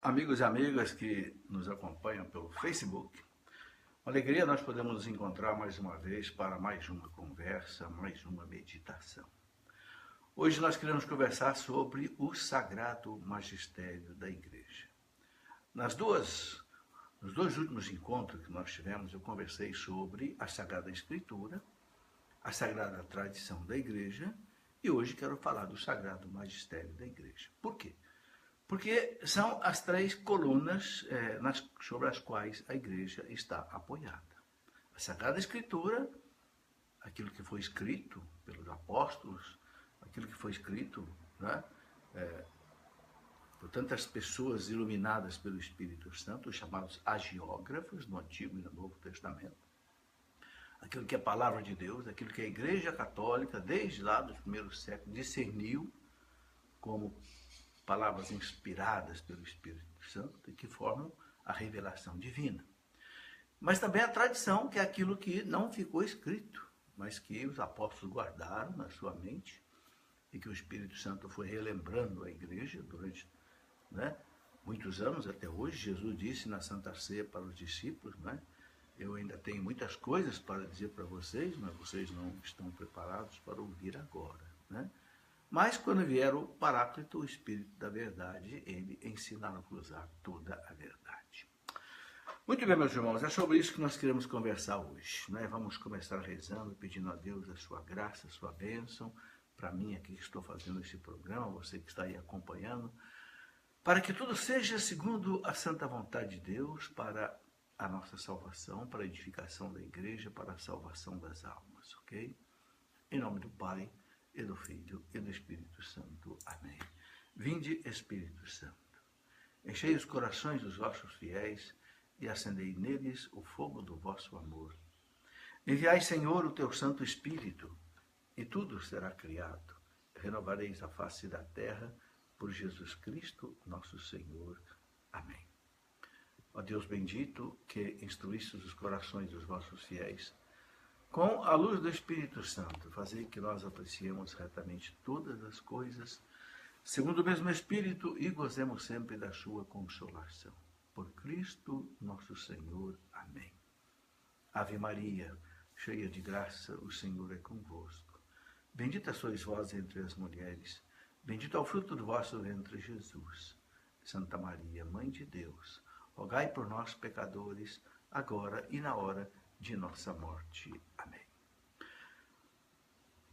Amigos e amigas que nos acompanham pelo Facebook, uma alegria nós podemos nos encontrar mais uma vez para mais uma conversa, mais uma meditação. Hoje nós queremos conversar sobre o sagrado magistério da igreja. Nas duas, nos dois últimos encontros que nós tivemos, eu conversei sobre a Sagrada Escritura, a sagrada tradição da igreja, e hoje quero falar do sagrado magistério da igreja. Por quê? Porque são as três colunas é, nas, sobre as quais a igreja está apoiada. A Sagrada Escritura, aquilo que foi escrito pelos apóstolos, aquilo que foi escrito né, é, por tantas pessoas iluminadas pelo Espírito Santo, chamados agiógrafos no Antigo e no Novo Testamento. Aquilo que é a palavra de Deus, aquilo que a Igreja Católica, desde lá dos primeiros séculos, discerniu como palavras inspiradas pelo Espírito Santo e que formam a revelação divina. Mas também a tradição, que é aquilo que não ficou escrito, mas que os apóstolos guardaram na sua mente e que o Espírito Santo foi relembrando à igreja durante né, muitos anos até hoje. Jesus disse na Santa Ceia para os discípulos, né, eu ainda tenho muitas coisas para dizer para vocês, mas vocês não estão preparados para ouvir agora. Né? Mas quando vier o Paráclito, o Espírito da Verdade, ele ensinará-vos toda a verdade. Muito bem, meus irmãos, é sobre isso que nós queremos conversar hoje. Né? Vamos começar rezando, pedindo a Deus a sua graça, a sua bênção, para mim aqui que estou fazendo esse programa, você que está aí acompanhando, para que tudo seja segundo a santa vontade de Deus, para a nossa salvação, para a edificação da igreja, para a salvação das almas, ok? Em nome do Pai, e do Filho e do Espírito Santo. Amém. Vinde, Espírito Santo, enchei os corações dos vossos fiéis e acendei neles o fogo do vosso amor. Enviai, Senhor, o teu Santo Espírito, e tudo será criado. Renovareis a face da terra por Jesus Cristo, nosso Senhor. Amém. Ó Deus bendito, que instruístes os corações dos vossos fiéis, com a luz do Espírito Santo, fazer que nós apreciemos retamente todas as coisas, segundo o mesmo Espírito, e gozemos sempre da sua consolação. Por Cristo nosso Senhor. Amém. Ave Maria, cheia de graça, o Senhor é convosco. Bendita sois vós entre as mulheres, bendito é o fruto do vosso ventre, Jesus. Santa Maria, Mãe de Deus, rogai por nós, pecadores, agora e na hora de nossa morte. Amém.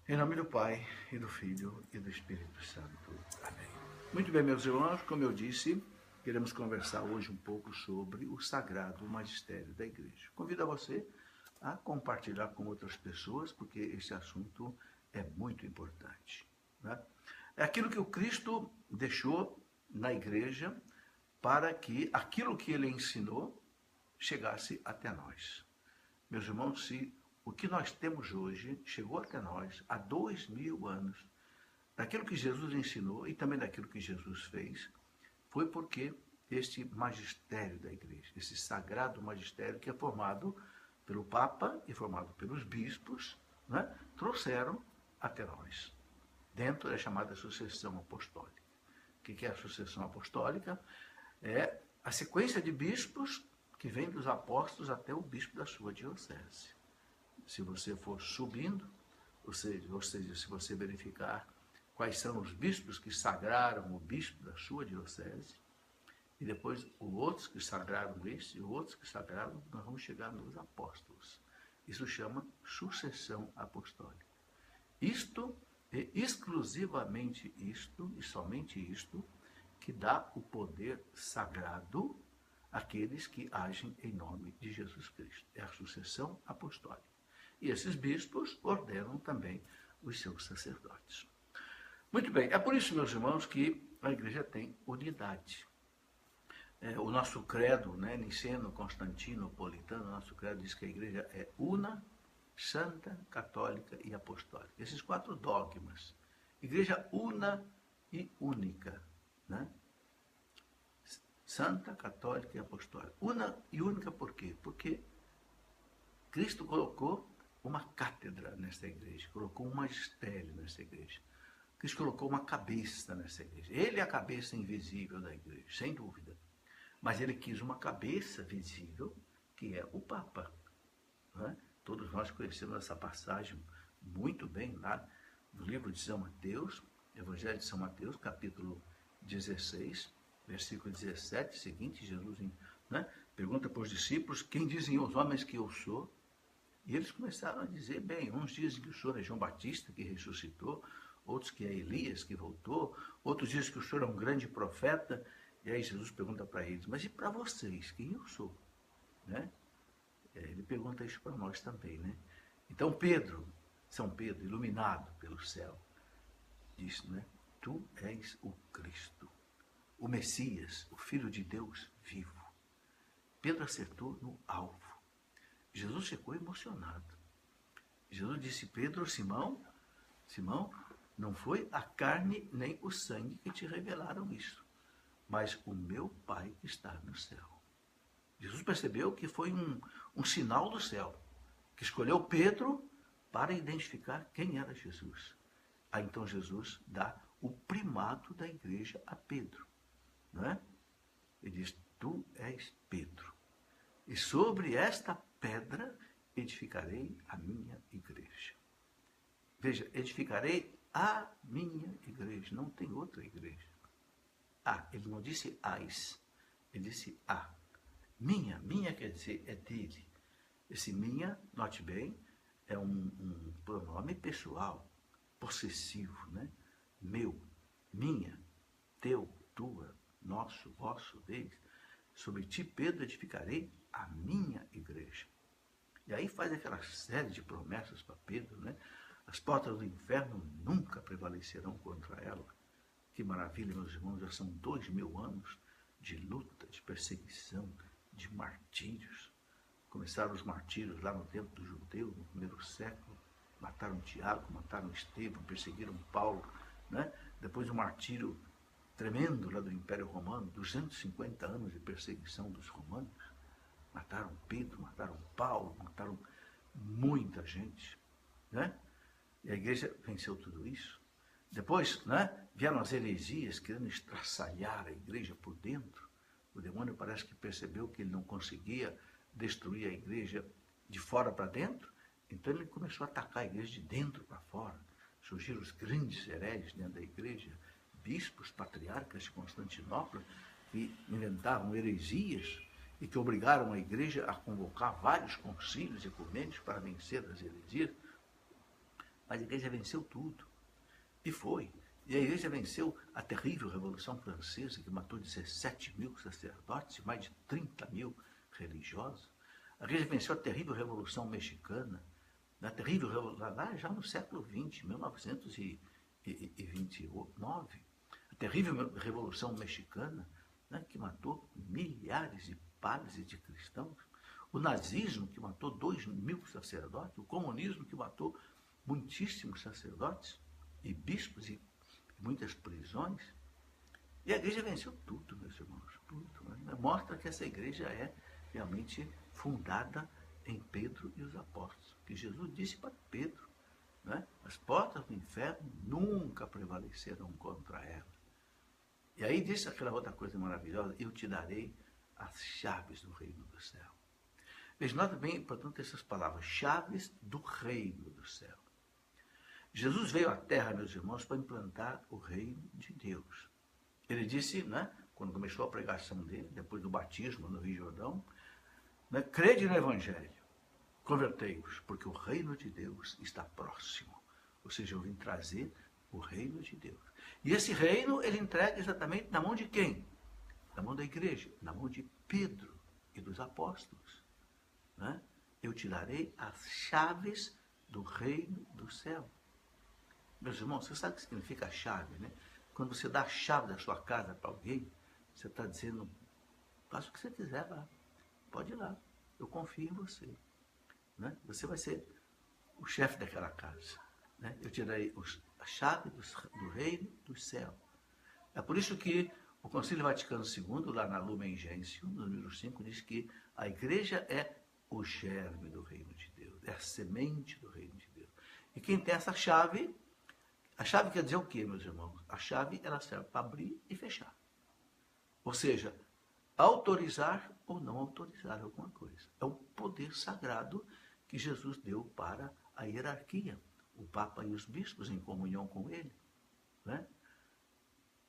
Em nome do Pai, e do Filho, e do Espírito Santo. Amém. Muito bem, meus irmãos, como eu disse, queremos conversar hoje um pouco sobre o sagrado magistério da igreja. Convido a você a compartilhar com outras pessoas, porque esse assunto é muito importante. Né? É aquilo que o Cristo deixou na igreja para que aquilo que ele ensinou chegasse até nós. Meus irmãos, se o que nós temos hoje chegou até nós há dois mil anos, daquilo que Jesus ensinou e também daquilo que Jesus fez, foi porque este magistério da igreja, esse sagrado magistério que é formado pelo Papa e formado pelos bispos, né, trouxeram até nós, dentro da chamada sucessão apostólica. O que é a sucessão apostólica? É a sequência de bispos que vem dos apóstolos até o bispo da sua diocese. Se você for subindo, ou seja, ou seja, se você verificar quais são os bispos que sagraram o bispo da sua diocese, e depois os outros que sagraram esse, e os outros que sagraram, nós vamos chegar nos apóstolos. Isso chama sucessão apostólica. Isto é exclusivamente isto, e somente isto, que dá o poder sagrado aqueles que agem em nome de Jesus Cristo. É a sucessão apostólica. E esses bispos ordenam também os seus sacerdotes. Muito bem, é por isso, meus irmãos, que a igreja tem unidade. É, o nosso credo, né, Niceno, Constantino, Politano, nosso credo diz que a igreja é una, santa, católica e apostólica. Esses quatro dogmas. Igreja una e única. Né? Santa, católica e apostólica. Una e única por quê? Porque Cristo colocou uma cátedra nesta igreja, colocou um magistério nesta igreja. Cristo colocou uma cabeça nessa igreja. Ele é a cabeça invisível da igreja, sem dúvida. Mas ele quis uma cabeça visível, que é o Papa. Né? Todos nós conhecemos essa passagem muito bem lá no livro de São Mateus, Evangelho de São Mateus, capítulo 16, versículo 17, seguinte, Jesus né, pergunta para os discípulos, quem dizem os homens que eu sou? E eles começaram a dizer, bem, uns dizem que o Senhor é João Batista, que ressuscitou, outros que é Elias, que voltou, outros dizem que o Senhor é um grande profeta. E aí Jesus pergunta para eles, mas e para vocês, quem eu sou? Né? Ele pergunta isso para nós também, né? Então Pedro, São Pedro, iluminado pelo céu, disse, né? Tu és o Cristo, o Messias, o Filho de Deus vivo. Pedro acertou no alvo. Jesus ficou emocionado. Jesus disse, Pedro, Simão, Simão, não foi a carne nem o sangue que te revelaram isso, mas o meu Pai que está no céu. Jesus percebeu que foi um, um sinal do céu, que escolheu Pedro para identificar quem era Jesus. Aí então Jesus dá o primado da igreja a Pedro. Não é? Ele diz: Tu és Pedro, e sobre esta pedra edificarei a minha igreja. Veja, edificarei a minha igreja, não tem outra igreja. Ah, ele não disse as, ele disse a. Minha, minha quer dizer é dele. Esse minha, note bem, é um, um pronome pessoal, possessivo, né? Meu, minha, teu, tua, nosso, vosso, deles. Sobre ti, Pedro, edificarei a minha igreja. E aí faz aquela série de promessas para Pedro, né? As portas do inferno nunca prevalecerão contra ela. Que maravilha, meus irmãos, já são dois mil anos de luta, de perseguição, de martírios. Começaram os martírios lá no tempo do judeu, no primeiro século. Mataram Tiago, mataram Estevão, perseguiram Paulo. Né? Depois o martírio tremendo lá do Império Romano, 250 anos de perseguição dos romanos. Mataram Pedro, mataram Paulo, mataram muita gente. Né? E a igreja venceu tudo isso. Depois, né, vieram as heresias querendo estraçalhar a igreja por dentro. O demônio parece que percebeu que ele não conseguia destruir a igreja de fora para dentro, então ele começou a atacar a igreja de dentro para fora. Surgiram os grandes hereges dentro da igreja, bispos, patriarcas de Constantinopla, que inventavam heresias e que obrigaram a igreja a convocar vários concílios ecumênicos para vencer as heresias. Mas a igreja venceu tudo. E foi. E a igreja venceu a terrível Revolução Francesa, que matou 17 mil sacerdotes e mais de 30 mil religiosos. A igreja venceu a terrível Revolução Mexicana, na terrível lá já no século XX, 1929. Terrível Revolução Mexicana, né, que matou milhares de padres de cristãos. O nazismo, que matou 2 mil sacerdotes. O comunismo, que matou muitíssimos sacerdotes e bispos e muitas prisões. E a igreja venceu tudo, meus irmãos, tudo. Né? Mostra que essa igreja é realmente fundada em Pedro e os apóstolos. Que Jesus disse para Pedro, né? as portas do inferno nunca prevaleceram contra ela. E aí disse aquela outra coisa maravilhosa, eu te darei as chaves do reino do céu. Veja, nota bem, portanto, essas palavras, chaves do reino do céu. Jesus veio à terra, meus irmãos, para implantar o reino de Deus. Ele disse, né, quando começou a pregação dele, depois do batismo no Rio Jordão, né, crede no Evangelho, convertei-vos, porque o reino de Deus está próximo. Ou seja, eu vim trazer o reino de Deus. E esse reino ele entrega exatamente na mão de quem? Na mão da igreja, na mão de Pedro e dos apóstolos. Né? Eu te darei as chaves do reino do céu. Meus irmãos, você sabe o que significa chave, né? Quando você dá a chave da sua casa para alguém, você está dizendo, faça o que você quiser lá. Pode ir lá. Eu confio em você. Né? Você vai ser o chefe daquela casa. Né? Eu tirei os, a chave do, do reino do céu. É por isso que o Concílio Vaticano II, lá na Lumen Gentium, número 5, diz que a igreja é o germe do reino de Deus, é a semente do reino de Deus. E quem tem essa chave a chave quer dizer o quê, meus irmãos? A chave ela serve para abrir e fechar. Ou seja, autorizar ou não autorizar alguma coisa. É o poder sagrado que Jesus deu para a hierarquia, o Papa e os bispos em comunhão com ele. Né?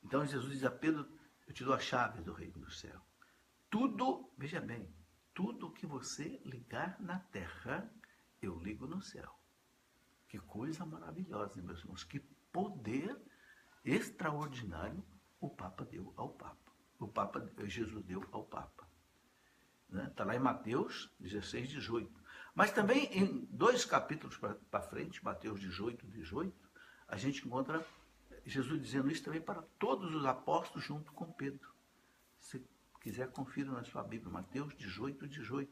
Então Jesus diz a Pedro, eu te dou a chave do reino do céu. Tudo, veja bem, tudo que você ligar na terra, eu ligo no céu. Que coisa maravilhosa, meus irmãos. Que poder extraordinário o Papa deu ao Papa. O Papa, Jesus deu ao Papa. Está né? Tá lá em Mateus 16, 18. Mas também em dois capítulos para frente, Mateus 18, 18, a gente encontra Jesus dizendo isso também para todos os apóstolos junto com Pedro. Se quiser, confira na sua Bíblia, Mateus 18, 18.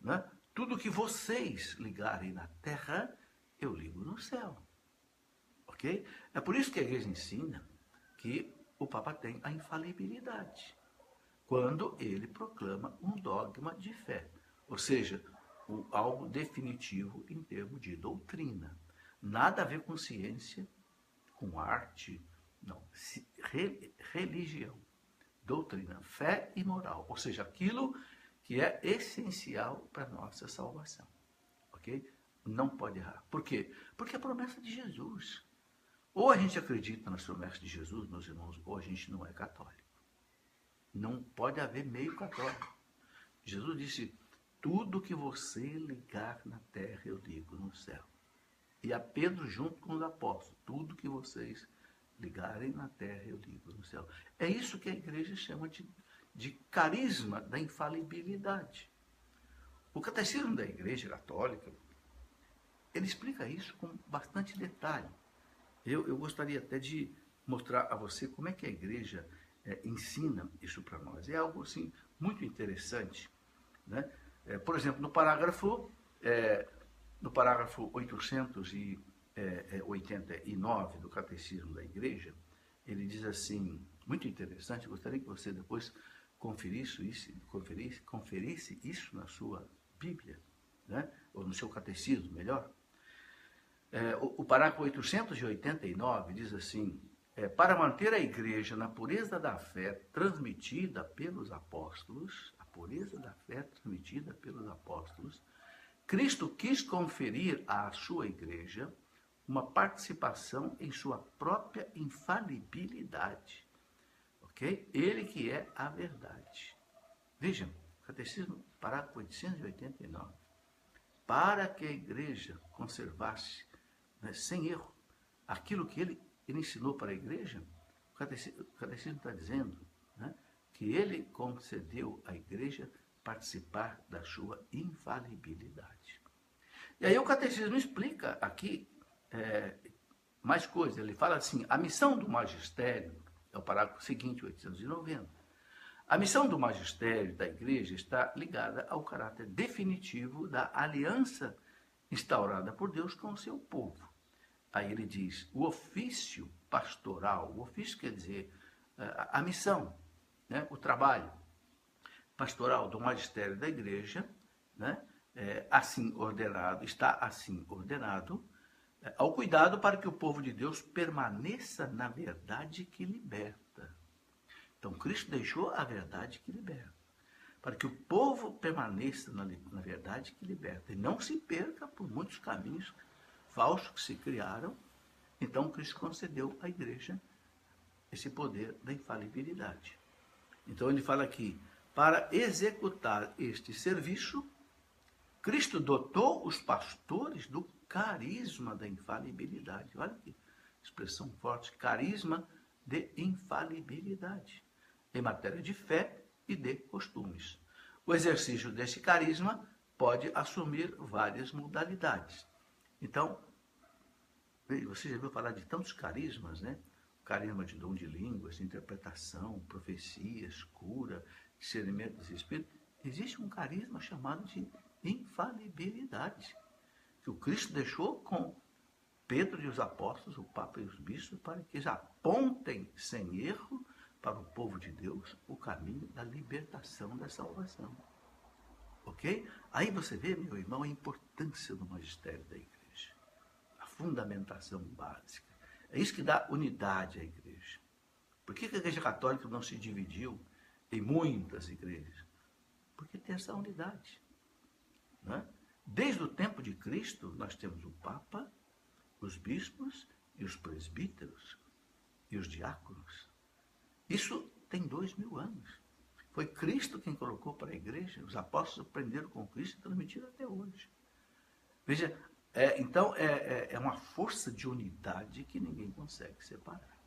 Né? Tudo que vocês ligarem na terra, eu ligo no céu. Ok? É por isso que a igreja ensina que o Papa tem a infalibilidade. Quando ele proclama um dogma de fé. Ou seja, algo definitivo em termos de doutrina. Nada a ver com ciência, com arte, não. Re, religião, doutrina, fé e moral. Ou seja, aquilo que é essencial para nossa salvação. Ok? Não pode errar. Por quê? Porque é a promessa de Jesus. Ou a gente acredita nas promessas de Jesus, meus irmãos, ou a gente não é católico. Não pode haver meio católico. Jesus disse: tudo que você ligar na terra, eu ligo no céu. E a Pedro junto com os apóstolos, tudo que vocês ligarem na terra, eu ligo no céu. É isso que a igreja chama de, de carisma da infalibilidade. O catecismo da igreja católica, ele explica isso com bastante detalhe. Eu, eu gostaria até de mostrar a você como é que a igreja é, ensina isso para nós. É algo assim muito interessante. Né? É, por exemplo, no parágrafo, é, no parágrafo 889 do Catecismo da Igreja, ele diz assim, muito interessante, gostaria que você depois conferisse isso, conferisse, conferisse isso na sua Bíblia, né? ou no seu catecismo, melhor. É, o, o, parágrafo 889 diz assim: é, para manter a igreja na pureza da fé transmitida pelos apóstolos, pureza da fé transmitida pelos apóstolos, Cristo quis conferir à sua igreja uma participação em sua própria infalibilidade. Ok? Ele que é a verdade. Vejam, Catecismo, parágrafo 889. Para que a igreja conservasse né, sem erro, aquilo que ele, ele ensinou para a igreja, o catecismo está dizendo que ele concedeu à igreja participar da sua infalibilidade. E aí o catecismo explica aqui é, mais coisas. Ele fala assim: a missão do magistério, é o parágrafo seguinte, 890. A missão do magistério da igreja está ligada ao caráter definitivo da aliança instaurada por Deus com o seu povo. Aí ele diz: o ofício pastoral, o ofício quer dizer a, a missão, né, o trabalho pastoral do magistério da igreja, né, é, assim ordenado, está assim ordenado, é, ao cuidado para que o povo de Deus permaneça na verdade que liberta. Então, Cristo deixou a verdade que liberta, para que o povo permaneça na, na verdade que liberta e não se perca por muitos caminhos falsos que se criaram, então Cristo concedeu à igreja esse poder da infalibilidade. Então ele fala aqui, para executar este serviço, Cristo dotou os pastores do carisma da infalibilidade. Olha que expressão forte, carisma de infalibilidade, em matéria de fé e de costumes. O exercício desse carisma pode assumir várias modalidades. Então, você já viu falar de tantos carismas, né? Carisma de dom de línguas, interpretação, profecias, cura, discernimento dos espíritos. Existe um carisma chamado de infalibilidade, que o Cristo deixou com Pedro e os apóstolos, o Papa e os bispos, para que eles apontem sem erro para o povo de Deus o caminho da libertação, da salvação. Ok? Aí você vê, meu irmão, a importância do magistério da igreja fundamentação básica. É isso que dá unidade à igreja. Por que a igreja católica não se dividiu em muitas igrejas? Porque tem essa unidade. Né? Desde o tempo de Cristo, nós temos o Papa, os bispos e os presbíteros e os diáconos. Isso tem dois mil anos. Foi Cristo quem colocou para a igreja. Os apóstolos aprenderam com Cristo e transmitiram até hoje. Veja, é, então é, é, é uma força de unidade que ninguém consegue separar.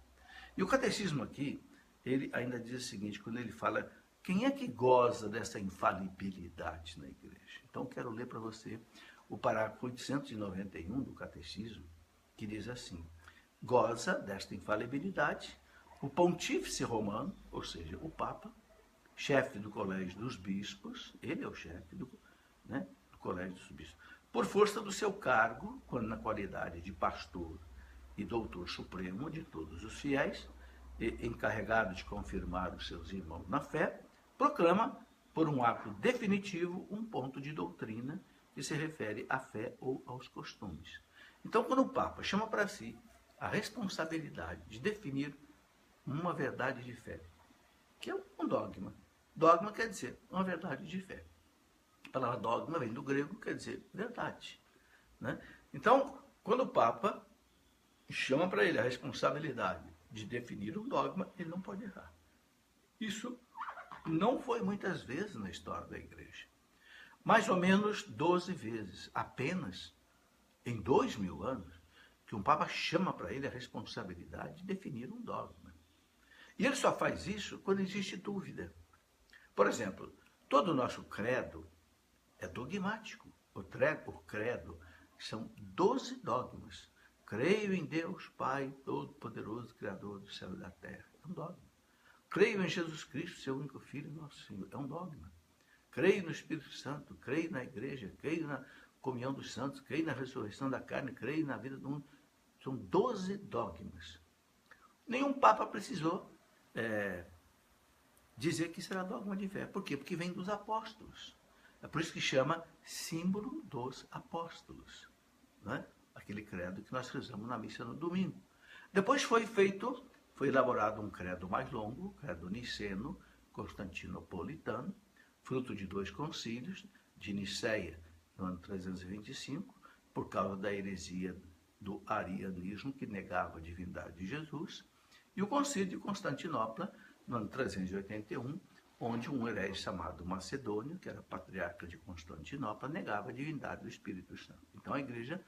E o catecismo aqui, ele ainda diz o seguinte, quando ele fala quem é que goza dessa infalibilidade na igreja? Então, quero ler para você o parágrafo 891 do Catecismo, que diz assim: goza desta infalibilidade o pontífice romano, ou seja, o Papa, chefe do colégio dos bispos, ele é o chefe do, né, do colégio dos bispos, por força do seu cargo, quando na qualidade de pastor e doutor supremo de todos os fiéis, encarregado de confirmar os seus irmãos na fé, proclama, por um ato definitivo, um ponto de doutrina que se refere à fé ou aos costumes. Então, quando o Papa chama para si a responsabilidade de definir uma verdade de fé, que é um dogma. Dogma quer dizer uma verdade de fé. A palavra dogma vem do grego, quer dizer verdade. Né? Então, quando o Papa chama para ele a responsabilidade de definir um dogma, ele não pode errar. Isso não foi muitas vezes na história da igreja. Mais ou menos 12 vezes, apenas em dois mil anos, que um Papa chama para ele a responsabilidade de definir um dogma. E ele só faz isso quando existe dúvida. Por exemplo, todo o nosso credo é dogmático. O credo, o credo são 12 dogmas. Creio em Deus, Pai Todo-Poderoso, Criador do céu e da terra. É um dogma. Creio em Jesus Cristo, seu único Filho, nosso Senhor. É um dogma. Creio no Espírito Santo, creio na igreja, creio na comunhão dos santos, creio na ressurreição da carne, creio na vida do mundo. São 12 dogmas. Nenhum Papa precisou é, dizer que será dogma de fé. Por quê? Porque vem dos apóstolos. É por isso que chama símbolo dos apóstolos. Né? Aquele credo que nós rezamos na missa no domingo. Depois foi feito, foi elaborado um credo mais longo, credo niceno, constantinopolitano, fruto de dois concílios, de Niceia, no ano 325, por causa da heresia do arianismo, que negava a divindade de Jesus, e o concílio de Constantinopla, no ano 381, onde um herege chamado Macedônio, que era patriarca de Constantinopla, negava a divindade do Espírito Santo. Então a igreja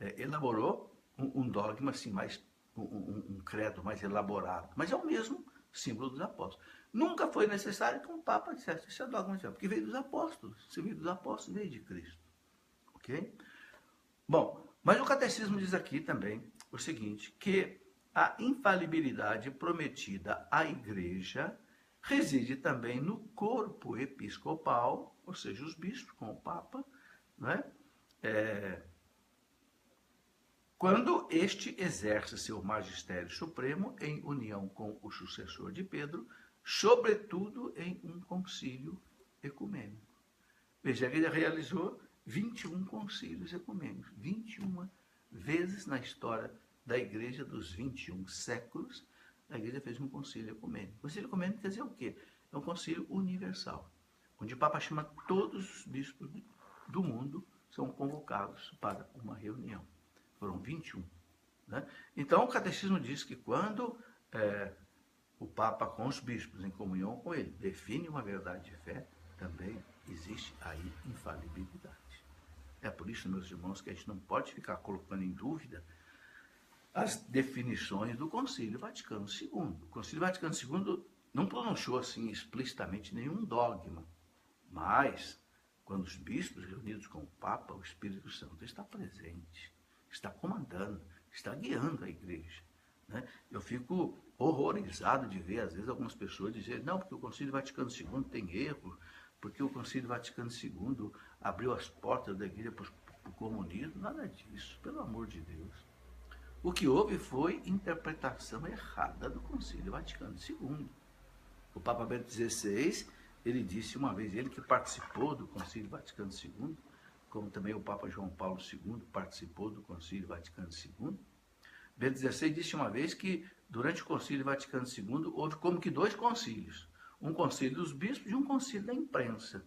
é, elaborou um, um, dogma assim, mais, um, um, credo mais elaborado, mas é o mesmo símbolo dos apóstolos. Nunca foi necessário que um Papa dissesse isso é dogma porque veio dos apóstolos. Se veio dos apóstolos, veio de Cristo. Ok? Bom, mas o catecismo diz aqui também o seguinte, que a infalibilidade prometida à igreja reside também no corpo episcopal, ou seja, os bispos com o Papa, né? É, quando este exerce seu magistério supremo em união com o sucessor de Pedro, sobretudo em um concílio ecumênico. Veja que ele realizou 21 concílios ecumênicos, 21 vezes na história da igreja dos 21 séculos, a igreja fez um concílio ecumênico. O concílio ecumênico quer dizer o quê? É um concílio universal, onde o Papa chama todos os bispos do mundo, são convocados para uma reunião. Foram 21. Né? Então, o catecismo diz que quando é, o Papa, com os bispos, em comunhão com ele, define uma verdade de fé, também existe aí infalibilidade. É por isso, meus irmãos, que a gente não pode ficar colocando em dúvida as definições do Concílio Vaticano II. O Concílio Vaticano II não pronunciou assim explicitamente nenhum dogma, mas quando os bispos reunidos com o Papa, o Espírito Santo está presente, está comandando, está guiando a igreja. Né? Eu fico horrorizado de ver, às vezes, algumas pessoas dizerem, não, porque o Concílio Vaticano II tem erro, porque o Concílio Vaticano II abriu as portas da igreja para o comunismo. Nada disso, pelo amor de Deus. O que houve foi interpretação errada do Concílio Vaticano II. O Papa Bento XVI, ele disse uma vez, ele que participou do Concílio Vaticano II, como também o Papa João Paulo II participou do Concílio Vaticano II, Bento XVI disse uma vez que durante o Concílio Vaticano II houve como que dois concílios. um conselho dos bispos e um conselho da imprensa.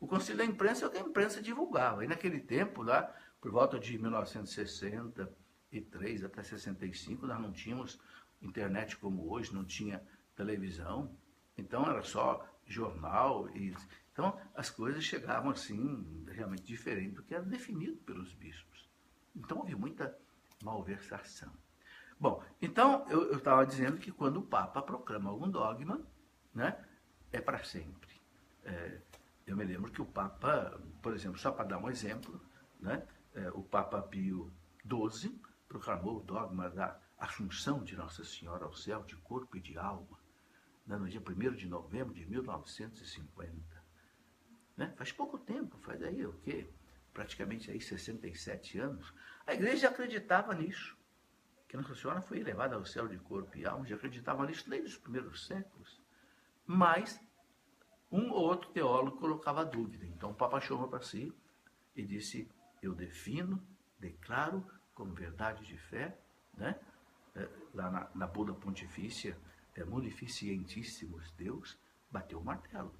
O conselho da imprensa é o que a imprensa divulgava. E naquele tempo, lá, por volta de 1963 até 65, nós não tínhamos internet como hoje, não tinha televisão. Então era só jornal. E, então as coisas chegavam assim, realmente diferente do que era definido pelos bispos. Então houve muita malversação. Bom, então eu estava dizendo que quando o Papa proclama algum dogma, né, é para sempre. É, eu me lembro que o Papa, por exemplo, só para dar um exemplo, né, é, o Papa Pio XII proclamou o dogma da Assunção de Nossa Senhora ao céu de corpo e de alma, né, no dia 1 de novembro de 1950. Né? Faz pouco tempo, faz aí o quê? Praticamente aí 67 anos. A igreja acreditava nisso, que Nossa Senhora foi elevada ao céu de corpo e alma, já acreditava nisso desde os primeiros séculos. Mas um ou outro teólogo colocava dúvida. Então o Papa chamou para si e disse: Eu defino, declaro como verdade de fé, né? É, lá na, na Buda Pontifícia, é, Munificientíssimos Deus, bateu o martelo.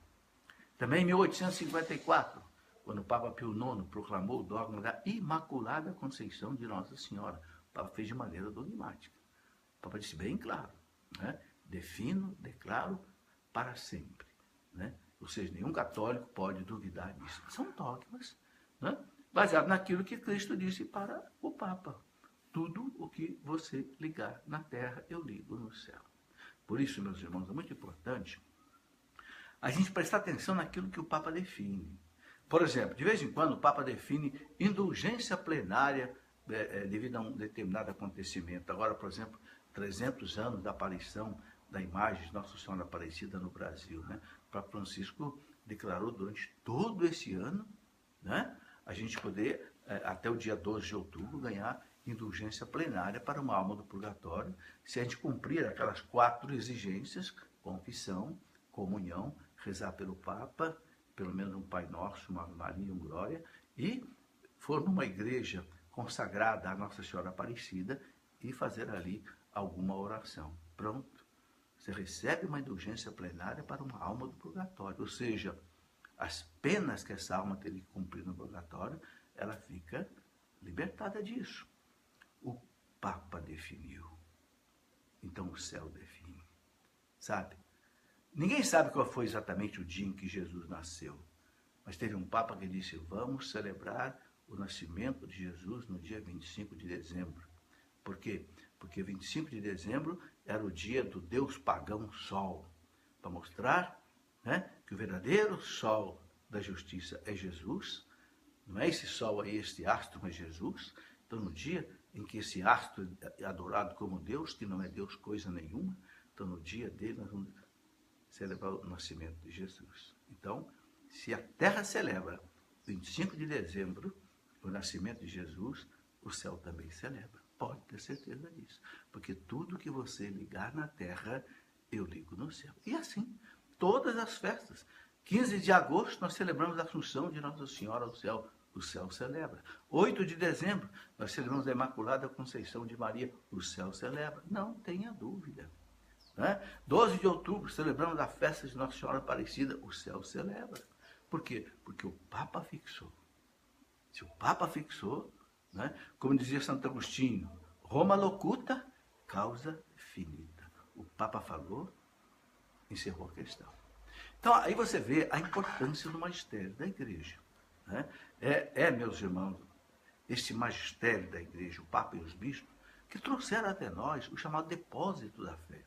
Também em 1854, quando o Papa Pio IX proclamou o dogma da Imaculada Conceição de Nossa Senhora, o Papa fez de maneira dogmática. O Papa disse bem claro, né? defino, declaro para sempre. Né? Ou seja, nenhum católico pode duvidar disso. São dogmas, né? Baseado naquilo que Cristo disse para o Papa. Tudo o que você ligar na terra, eu ligo no céu. Por isso, meus irmãos, é muito importante a gente prestar atenção naquilo que o Papa define. Por exemplo, de vez em quando o Papa define indulgência plenária é, é, devido a um determinado acontecimento. Agora, por exemplo, 300 anos da aparição da imagem de Nossa Senhora Aparecida no Brasil. Né? Papa Francisco declarou durante todo esse ano né, a gente poder, é, até o dia 12 de outubro, ganhar indulgência plenária para uma alma do purgatório, se a gente cumprir aquelas quatro exigências, confissão, comunhão, rezar pelo Papa, pelo menos um Pai Nosso, uma Maria, um Glória, e for numa igreja consagrada à Nossa Senhora Aparecida e fazer ali alguma oração. Pronto. Você recebe uma indulgência plenária para uma alma do purgatório. Ou seja, as penas que essa alma teria que cumprir no purgatório, ela fica libertada disso. O Papa definiu. Então o céu define. Sabe? Ninguém sabe qual foi exatamente o dia em que Jesus nasceu, mas teve um Papa que disse: vamos celebrar o nascimento de Jesus no dia 25 de dezembro. Por quê? Porque 25 de dezembro era o dia do Deus pagão Sol, para mostrar né, que o verdadeiro Sol da justiça é Jesus, não é esse Sol aí, este astro, mas Jesus. Então, no dia em que esse astro é adorado como Deus, que não é Deus coisa nenhuma, então no dia dele nós vamos celebrar o nascimento de Jesus. Então, se a terra celebra 25 de dezembro o nascimento de Jesus, o céu também celebra. Pode ter certeza disso. Porque tudo que você ligar na terra, eu ligo no céu. E assim, todas as festas. 15 de agosto, nós celebramos a Assunção de Nossa Senhora ao céu. O céu celebra. 8 de dezembro, nós celebramos a Imaculada Conceição de Maria. O céu celebra. Não tenha dúvida. Né? 12 de outubro, celebramos a festa de Nossa Senhora Aparecida, o céu celebra. Por quê? Porque o Papa fixou. Se o Papa fixou, né? como dizia Santo Agostinho, Roma locuta, causa finita. O Papa falou, encerrou a questão. Então, aí você vê a importância do magistério da igreja. Né? É, é, meus irmãos, esse magistério da igreja, o Papa e os bispos, que trouxeram até nós o chamado depósito da fé.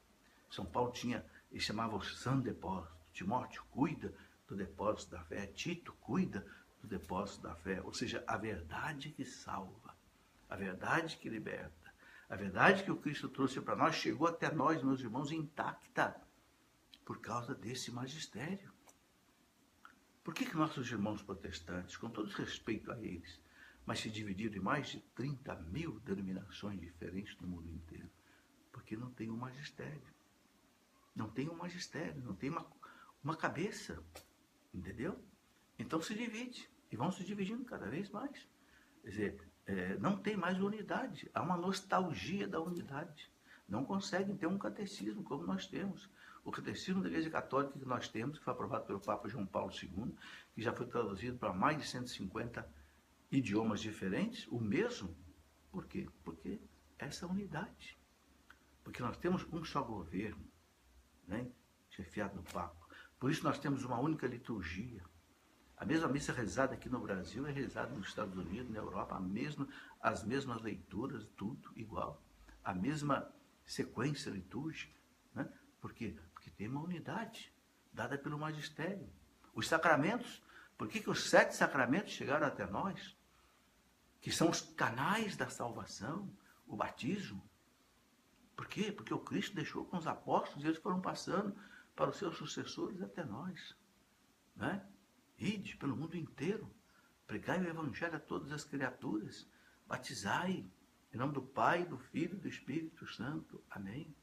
São Paulo tinha, ele chamava o Santo Depósito. Timóteo, cuida do depósito da fé. Tito, cuida do depósito da fé. Ou seja, a verdade que salva, a verdade que liberta, a verdade que o Cristo trouxe para nós chegou até nós, meus irmãos, intacta, por causa desse magistério. Por que, que nossos irmãos protestantes, com todo respeito a eles, mas se dividiram em mais de 30 mil denominações diferentes no mundo inteiro? Porque não tem um magistério não tem um magistério, não tem uma, uma cabeça, entendeu? Então se divide, e vão se dividindo cada vez mais. Quer dizer, é, não tem mais unidade, há uma nostalgia da unidade. Não conseguem ter um catecismo como nós temos. O catecismo da Igreja Católica que nós temos, que foi aprovado pelo Papa João Paulo II, que já foi traduzido para mais de 150 idiomas diferentes, o mesmo. Por quê? Porque essa unidade. Porque nós temos um só governo, né? chefiado no Papa. Por isso nós temos uma única liturgia. A mesma missa rezada aqui no Brasil é rezada nos Estados Unidos, na Europa, mesma, as mesmas leituras, tudo igual. A mesma sequência litúrgica. Né? Por quê? Porque tem uma unidade dada pelo magistério. Os sacramentos, por que, que os sete sacramentos chegaram até nós? Que são os canais da salvação, o batismo. Por quê? Porque o Cristo deixou com os apóstolos e eles foram passando para os seus sucessores até nós. Né? Ide pelo mundo inteiro, pregai o Evangelho a todas as criaturas, batizai em nome do Pai, do Filho e do Espírito Santo. Amém.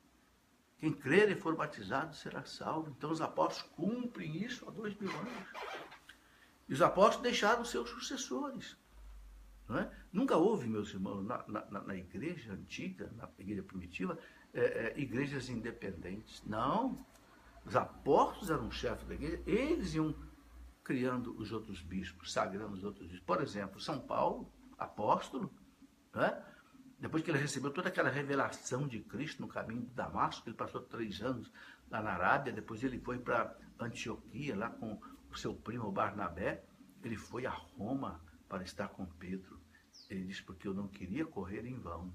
Quem crer e for batizado será salvo. Então os apóstolos cumprem isso há dois mil anos. E os apóstolos deixaram seus sucessores. É? Nunca houve, meus irmãos, na, na, na, igreja antiga, na igreja primitiva, é, é, igrejas independentes. Não. Os apóstolos eram chefes da igreja, eles iam criando os outros bispos, sagrando os outros bispos. Por exemplo, São Paulo, apóstolo, é? Depois que ele recebeu toda aquela revelação de Cristo no caminho de Damasco, ele passou três anos lá na Arábia, depois ele foi para Antioquia, lá com o seu primo Barnabé, ele foi a Roma para estar com Pedro. Ele disse, porque eu não queria correr em vão.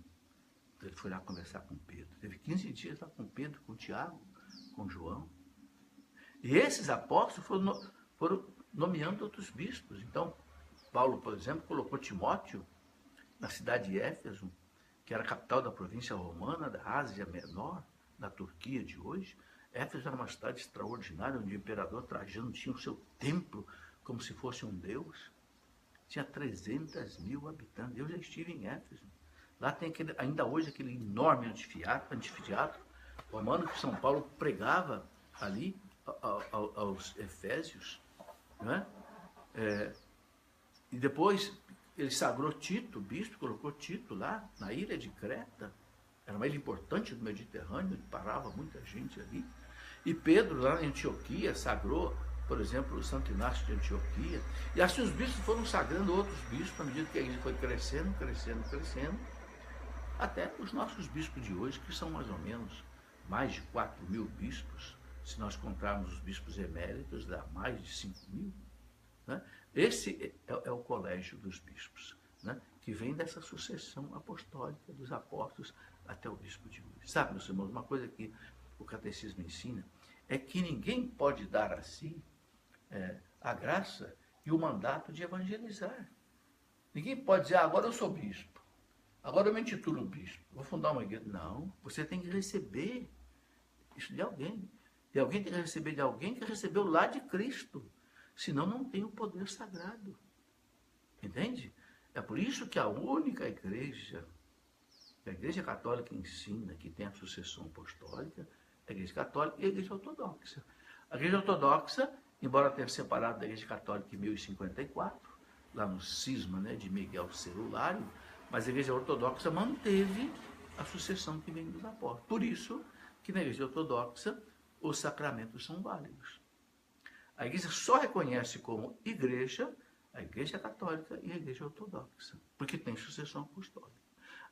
Então, ele foi lá conversar com Pedro. Teve 15 dias lá com Pedro, com Tiago, com João. E esses apóstolos foram, foram nomeando outros bispos. Então, Paulo, por exemplo, colocou Timóteo na cidade de Éfeso, que era a capital da província romana, da Ásia Menor, da Turquia de hoje. Éfeso era uma cidade extraordinária, onde o imperador Trajano tinha o seu templo como se fosse um deus. Tinha 300 mil habitantes. Eu já estive em Éfeso. Lá tem aquele, ainda hoje aquele enorme anfiteatro, anfiteatro romano que São Paulo pregava ali aos Efésios. Né? É, e depois ele sagrou Tito, bispo colocou Tito lá na ilha de Creta. Era uma ilha importante do Mediterrâneo, parava muita gente ali. E Pedro, lá em Antioquia, sagrou, por exemplo, o Santo Inácio de Antioquia. E assim os bispos foram sagrando outros bispos, à medida que a igreja foi crescendo, crescendo, crescendo, até os nossos bispos de hoje, que são mais ou menos mais de 4 mil bispos, se nós contarmos os bispos eméritos, dá mais de 5 mil. Né? Esse é, é, o colégio dos bispos, né? que vem dessa sucessão apostólica dos apóstolos até o bispo de hoje. Sabe, meus irmãos, uma coisa que o catecismo ensina é que ninguém pode dar a si é, a graça e o mandato de evangelizar. Ninguém pode dizer, ah, agora eu sou bispo, agora eu me intitulo bispo, vou fundar uma igreja. Não, você tem que receber isso de alguém. E alguém tem que receber de alguém que recebeu lá de Cristo. Senão não tem o poder sagrado. Entende? É por isso que a única igreja, a igreja católica ensina que tem a sucessão apostólica, é a igreja católica e a igreja ortodoxa. A igreja ortodoxa, embora tenha separado da igreja católica em 1054, lá no cisma né, de Miguel Celulário, mas a igreja ortodoxa manteve a sucessão que vem dos apóstolos. Por isso que na igreja ortodoxa os sacramentos são válidos. A igreja só reconhece como igreja a igreja católica e a igreja ortodoxa, porque tem sucessão apostólica.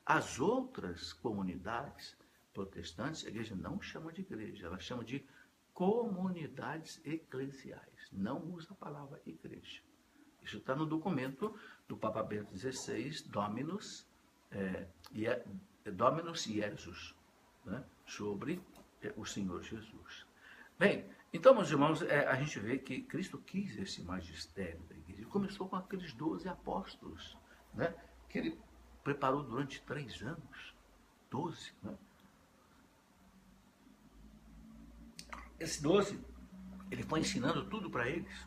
As outras comunidades protestantes, a igreja não chama de igreja, ela chama de comunidades eclesiais. Não usa a palavra igreja. Isso está no documento do Papa Bento XVI, Dominus, é, Dominus Jesus, né, sobre é o Senhor Jesus. Bem, então, meus irmãos, é, a gente vê que Cristo quis esse magistério da igreja. Ele começou com aqueles doze apóstolos, né, que ele preparou durante três anos. Doze, né? Esse doze, ele foi ensinando tudo para eles.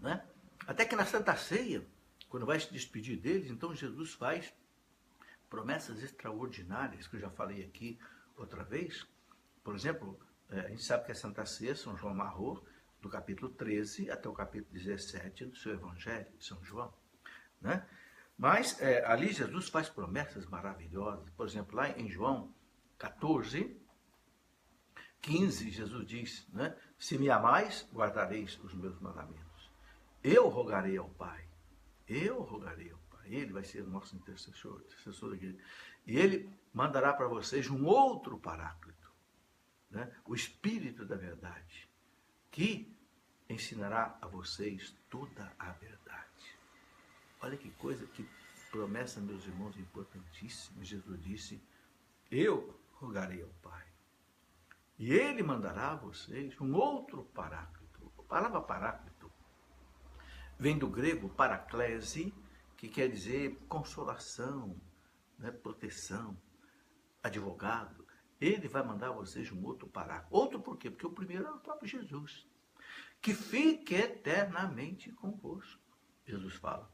Né? Até que na Santa Ceia, quando vai se despedir deles, então Jesus faz promessas extraordinárias, que eu já falei aqui outra vez, por exemplo, a gente sabe que a Santa Ceia, São João amarrou do capítulo 13 até o capítulo 17 do seu Evangelho, de São João. Né? Mas é, ali Jesus faz promessas maravilhosas. Por exemplo, lá em João 14, 15, Jesus diz, né? Se me amais, guardareis os meus mandamentos. Eu rogarei ao Pai. Eu rogarei ao Pai. Ele vai ser o nosso intercessor, intercessor. E ele mandará para vocês um outro paráclito, né? o Espírito da Verdade, que ensinará a vocês toda a verdade. Olha que coisa, que promessa, meus irmãos, importantíssima. Jesus disse: Eu rogarei ao Pai. E ele mandará a vocês um outro paráclito. A palavra paráclito vem do grego paraclese, que quer dizer consolação, né, proteção, advogado. Ele vai mandar vocês um outro paráclito. Outro por quê? Porque o primeiro é o próprio Jesus. Que fique eternamente convosco. Jesus fala.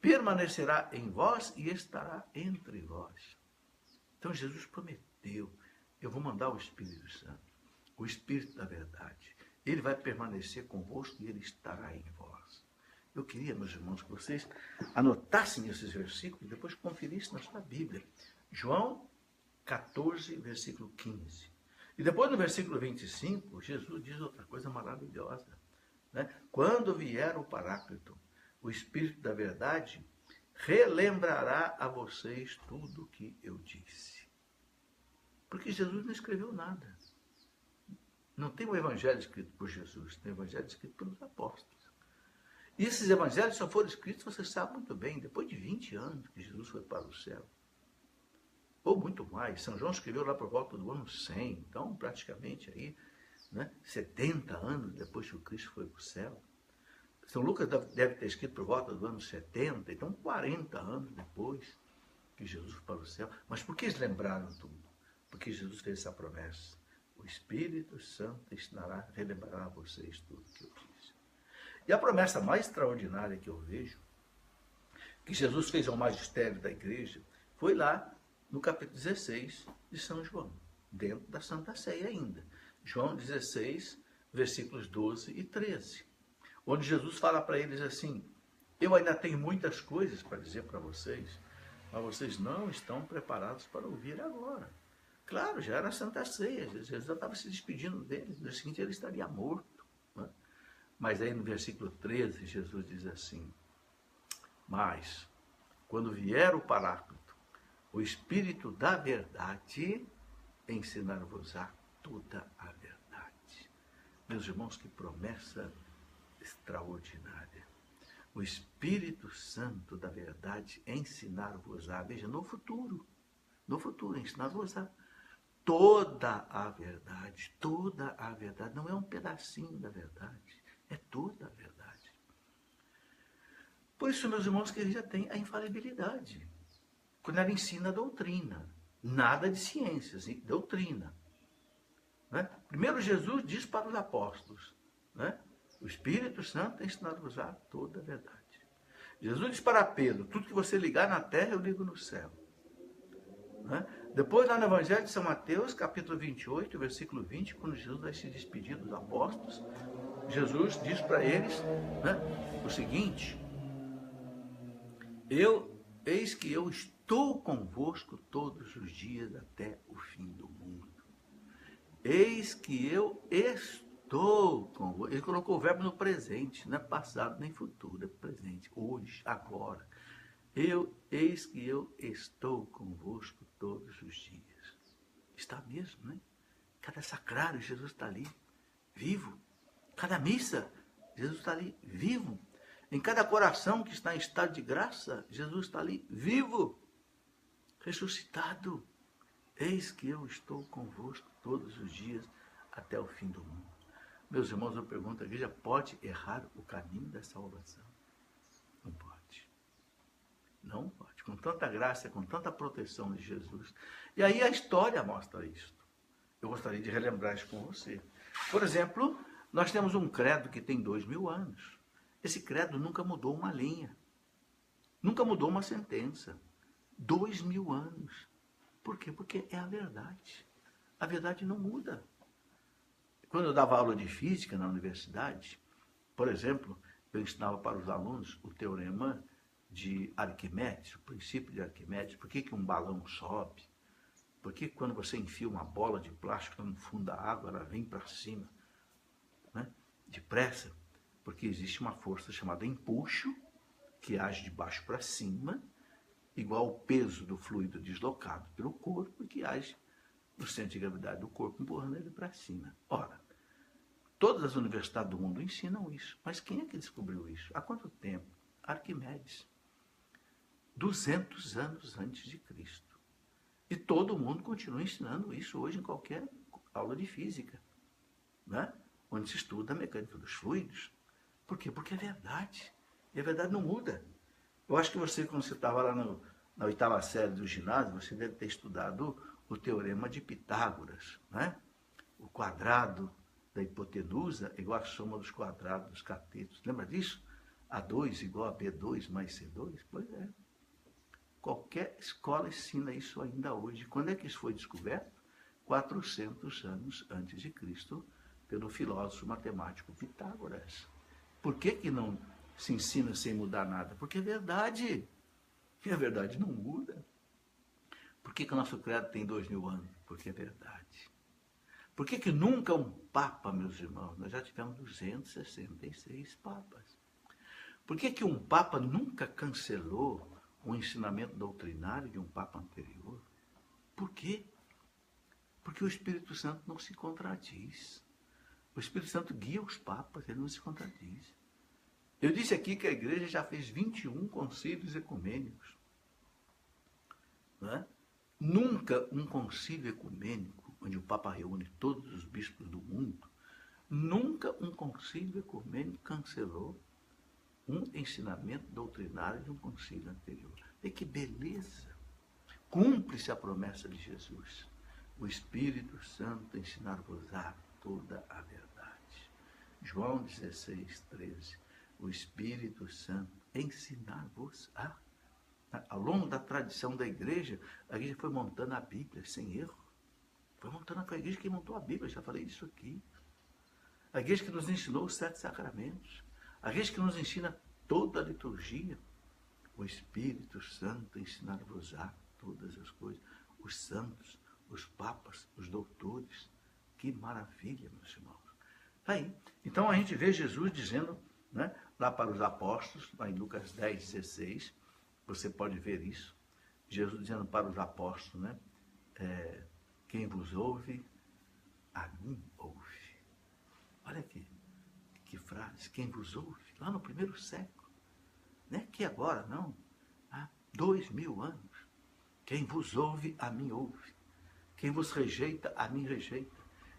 Permanecerá em vós e estará entre vós. Então Jesus prometeu eu vou mandar o Espírito Santo, o Espírito da verdade. Ele vai permanecer convosco e ele estará em vós. Eu queria, meus irmãos, que vocês anotassem esses versículos e depois conferissem na sua Bíblia. João 14, versículo 15. E depois no versículo 25, Jesus diz outra coisa maravilhosa. Né? Quando vier o Paráclito, o Espírito da Verdade, relembrará a vocês tudo o que eu disse. Porque Jesus não escreveu nada. Não tem um evangelho escrito por Jesus, tem um evangelho escrito pelos apóstolos. E esses evangelhos só foram escritos, você sabe muito bem, depois de 20 anos que Jesus foi para o céu. Ou muito mais. São João escreveu lá por volta do ano 100, então praticamente aí, né, 70 anos depois que o Cristo foi para o céu. São Lucas deve ter escrito por volta do ano 70, então 40 anos depois que Jesus foi para o céu. Mas por que eles lembraram tudo? Porque Jesus fez essa promessa. O Espírito Santo ensinará, relembrará a vocês tudo que eu disse. E a promessa mais extraordinária que eu vejo, que Jesus fez ao magistério da igreja, foi lá no capítulo 16 de São João, dentro da Santa Ceia ainda. João 16, versículos 12 e 13. Onde Jesus fala para eles assim: Eu ainda tenho muitas coisas para dizer para vocês, mas vocês não estão preparados para ouvir agora. Claro, já era Santa Ceia, Jesus já estava se despedindo dele, no dia seguinte ele estaria morto. Né? Mas aí no versículo 13, Jesus diz assim: Mas, quando vier o Paráclito, o Espírito da Verdade, ensinar-vos-á toda a verdade. Meus irmãos, que promessa extraordinária. O Espírito Santo da Verdade ensinar-vos-á, veja, no futuro, no futuro, ensinar-vos-á toda a verdade, toda a verdade. Não é um pedacinho da verdade, é toda a verdade. Por isso, meus irmãos, que ele já tem a infalibilidade. Quando ela ensina a doutrina, nada de ciências, doutrina. Né? Primeiro Jesus diz para os apóstolos, né? o Espírito Santo ensinar-vos a toda a verdade. Jesus diz para Pedro, tudo que você ligar na terra, eu ligo no céu. Né? Depois, lá no Evangelho de São Mateus, capítulo 28, versículo 20, quando Jesus vai se despedir dos apóstolos, Jesus diz para eles né, o seguinte: Eu, eis que eu estou convosco todos os dias até o fim do mundo. Eis que eu estou convosco. Ele colocou o verbo no presente, não é passado nem futuro, é presente, hoje, agora. Eu, eis que eu estou convosco todos os dias. Está mesmo, né? Cada sacrário, Jesus está ali, vivo. Cada missa, Jesus está ali, vivo. Em cada coração que está em estado de graça, Jesus está ali, vivo, ressuscitado. Eis que eu estou convosco todos os dias até o fim do mundo. Meus irmãos, eu pergunto, a igreja pode errar o caminho da salvação? Não pode. Não pode. Com tanta graça, com tanta proteção de Jesus. E aí a história mostra isso. Eu gostaria de relembrar isso com você. Por exemplo, nós temos um credo que tem dois mil anos. Esse credo nunca mudou uma linha. Nunca mudou uma sentença. Dois mil anos. Por quê? Porque é a verdade. A verdade não muda. Quando eu dava aula de física na universidade, por exemplo, eu ensinava para os alunos o teorema de Arquimedes, o princípio de Arquimedes, por que, que um balão sobe, Por que quando você enfia uma bola de plástico no fundo da água, ela vem para cima, né? depressa? Porque existe uma força chamada empuxo, que age de baixo para cima, igual ao peso do fluido deslocado pelo corpo, que age no centro de gravidade do corpo, empurrando ele para cima. Ora, todas as universidades do mundo ensinam isso. Mas quem é que descobriu isso? Há quanto tempo? Arquimedes. 200 anos antes de Cristo. E todo mundo continua ensinando isso hoje em qualquer aula de física, né? onde se estuda a mecânica dos fluidos. Por quê? Porque é verdade. E a verdade não muda. Eu acho que você, quando você estava lá no, na oitava série do ginásio, você deve ter estudado o teorema de Pitágoras, né? O quadrado da hipotenusa é igual à soma dos quadrados dos catetos. Lembra disso? A2 igual a B2 mais C2? Pois é. Qualquer escola ensina isso ainda hoje. Quando é que isso foi descoberto? 400 anos antes de Cristo, pelo filósofo matemático Pitágoras. Por que, que não se ensina sem mudar nada? Porque é verdade. E a verdade não muda. Por que, que o nosso credo tem dois mil anos? Porque é verdade. Por que, que nunca um papa, meus irmãos? Nós já tivemos 266 papas. Por que, que um papa nunca cancelou o ensinamento doutrinário de um papa anterior? Por quê? Porque o Espírito Santo não se contradiz. O Espírito Santo guia os papas, ele não se contradiz. Eu disse aqui que a igreja já fez 21 concílios ecumênicos. É? Nunca um concílio ecumênico, onde o Papa reúne todos os bispos do mundo, nunca um concílio ecumênico cancelou um ensinamento doutrinário de um concílio anterior. E que beleza! Cumpre-se a promessa de Jesus. O Espírito Santo ensinar-vos-á toda a verdade. João 16, 13. O Espírito Santo ensinar-vos-á ao longo da tradição da igreja, a igreja foi montando a Bíblia sem erro. Foi montando a igreja que montou a Bíblia, já falei isso aqui. A igreja que nos ensinou os sete sacramentos. A igreja que nos ensina toda a liturgia. O Espírito Santo ensinar-vos-á todas as coisas. Os santos, os papas, os doutores. Que maravilha, meus irmãos. Tá aí. Então a gente vê Jesus dizendo, né, lá para os apóstolos, lá em Lucas 10, 16, você pode ver isso. Jesus dizendo para os apóstolos, né? É, quem vos ouve, a mim ouve. Olha aqui, que frase, quem vos ouve, lá no primeiro século. Não é que agora, não. Há dois mil anos. Quem vos ouve, a mim ouve. Quem vos rejeita, a mim rejeita.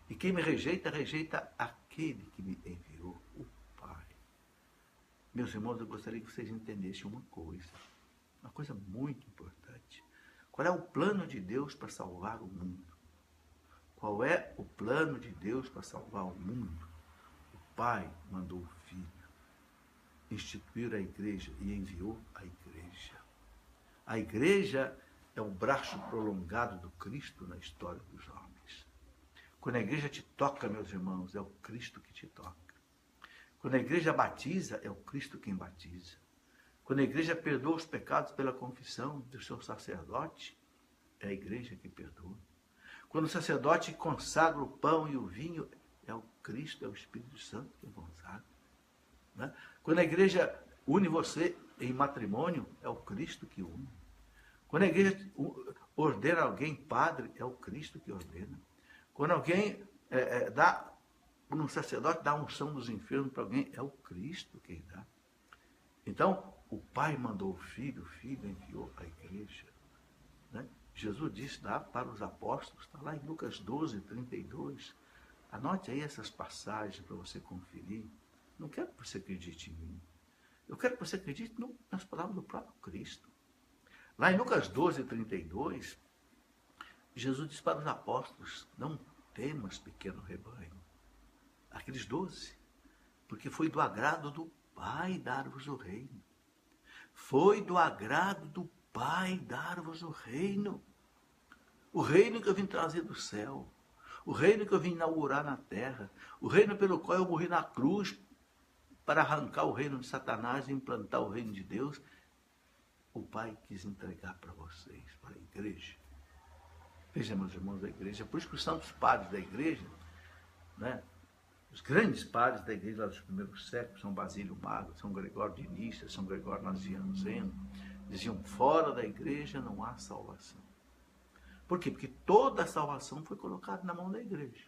E quem me rejeita, rejeita aquele que me enviou. Meus irmãos, eu gostaria que vocês entendessem uma coisa. Uma coisa muito importante. Qual é o plano de Deus para salvar o mundo? Qual é o plano de Deus para salvar o mundo? O Pai mandou o Filho instituir a igreja e enviou a igreja. A igreja é o braço prolongado do Cristo na história dos homens. Quando a igreja te toca, meus irmãos, é o Cristo que te toca. Quando a igreja batiza, é o Cristo quem batiza. Quando a igreja perdoa os pecados pela confissão do seu sacerdote, é a igreja que perdoa. Quando o sacerdote consagra o pão e o vinho, é o Cristo, é o Espírito Santo que consagra. Né? Quando a igreja une você em matrimônio, é o Cristo que une. Quando a igreja ordena alguém padre, é o Cristo que ordena. Quando alguém é, é, dá, um sacerdote dá unção dos enfermos para alguém, é o Cristo quem dá. Então, o Pai mandou o Filho, o Filho enviou a igreja. Né? Jesus disse lá para os apóstolos, está lá em Lucas 12, 32. Anote aí essas passagens para você conferir. Não quero que você acredite em mim. Eu quero que você acredite nas palavras do próprio Cristo. Lá em Lucas 12, 32, Jesus disse para os apóstolos: Não temas, pequeno rebanho. Aqueles doze. Porque foi do agrado do Pai dar-vos o reino. Foi do agrado do Pai dar-vos o reino. O reino que eu vim trazer do céu. O reino que eu vim inaugurar na terra. O reino pelo qual eu morri na cruz para arrancar o reino de Satanás e implantar o reino de Deus. O Pai quis entregar para vocês, para a igreja. Vejam, meus irmãos da igreja, por isso que os santos padres da igreja, né, os grandes padres da igreja dos primeiros séculos, São Basílio Magno, São Gregório de Nícia, São Gregório Naziano Zeno, diziam, fora da igreja não há salvação. Por quê? Porque toda a salvação foi colocada na mão da igreja.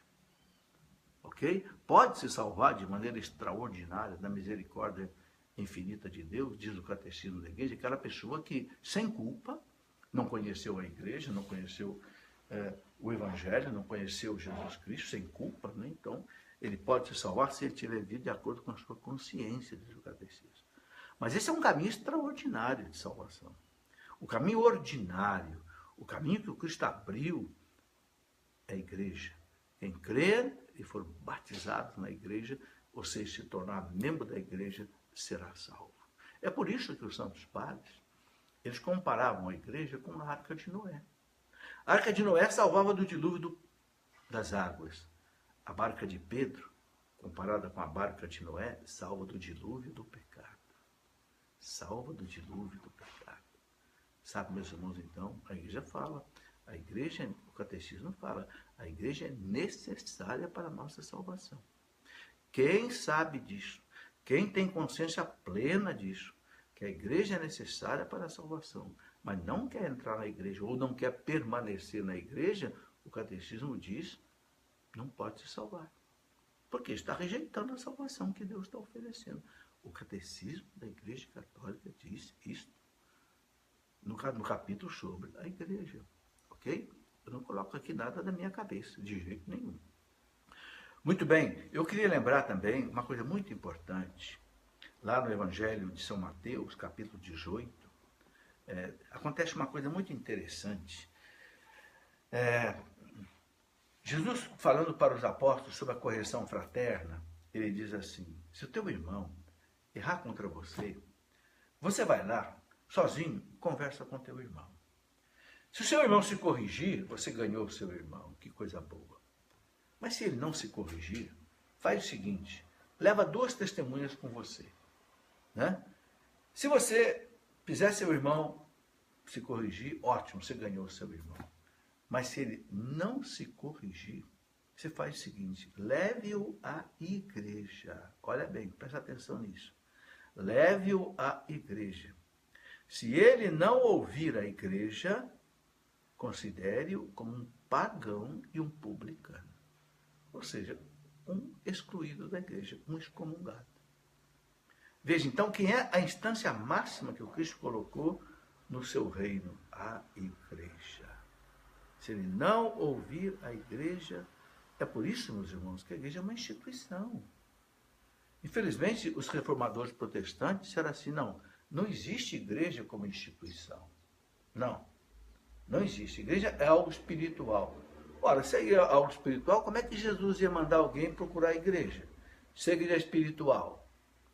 Ok? Pode se salvar de maneira extraordinária, da misericórdia infinita de Deus, diz o catecismo da igreja, aquela pessoa que, sem culpa, não conheceu a igreja, não conheceu é, o evangelho, não conheceu Jesus Cristo, sem culpa, né? então ele pode se salvar se ele tiver vida de acordo com a sua consciência, diz o catecismo. Mas esse é um caminho extraordinário de salvação. O caminho ordinário, o caminho que o Cristo abriu é a igreja. Quem crer e for batizado na igreja, ou seja, se tornar membro da igreja, será salvo. É por isso que os santos padres, eles comparavam a igreja com a arca de Noé. A arca de Noé salvava do dilúvio do, das águas. A barca de Pedro, comparada com a barca de Noé, salva do dilúvio do pecado. Salva do dilúvio do pecado. Sabe, meus irmãos, então, a igreja fala, a igreja, o catecismo fala, a igreja é necessária para a nossa salvação. Quem sabe disso, quem tem consciência plena disso, que a igreja é necessária para a salvação, mas não quer entrar na igreja ou não quer permanecer na igreja, o catecismo diz, não pode se salvar. Porque está rejeitando a salvação que Deus está oferecendo. O catecismo da Igreja Católica diz isso no, capítulo sobre a igreja. Ok? Eu não coloco aqui nada da minha cabeça, de jeito nenhum. Muito bem, eu queria lembrar também uma coisa muito importante. Lá no Evangelho de São Mateus, capítulo 18, é, acontece uma coisa muito interessante. É, Jesus, falando para os apóstolos sobre a correção fraterna, ele diz assim: se o teu irmão errar contra você, você vai lá, sozinho, conversa com teu irmão. Se o seu irmão se corrigir, você ganhou o seu irmão, que coisa boa. Mas se ele não se corrigir, faz o seguinte: leva duas testemunhas com você. Né? Se você fizer seu irmão se corrigir, ótimo, você ganhou o seu irmão. Mas se ele não se corrigir, você faz o seguinte: leve-o à igreja. Olha bem, presta atenção nisso. Leve-o à igreja. Se ele não ouvir a igreja, considere-o como um pagão e um publicano ou seja, um excluído da igreja, um excomungado. Veja então quem é a instância máxima que o Cristo colocou no seu reino, a igreja. Se ele não ouvir a igreja, é por isso, meus irmãos, que a igreja é uma instituição. Infelizmente, os reformadores protestantes disseram assim: não, não existe igreja como instituição. Não, não existe. Igreja é algo espiritual. Ora, se é algo espiritual, como é que Jesus ia mandar alguém procurar a igreja? Se a igreja é espiritual?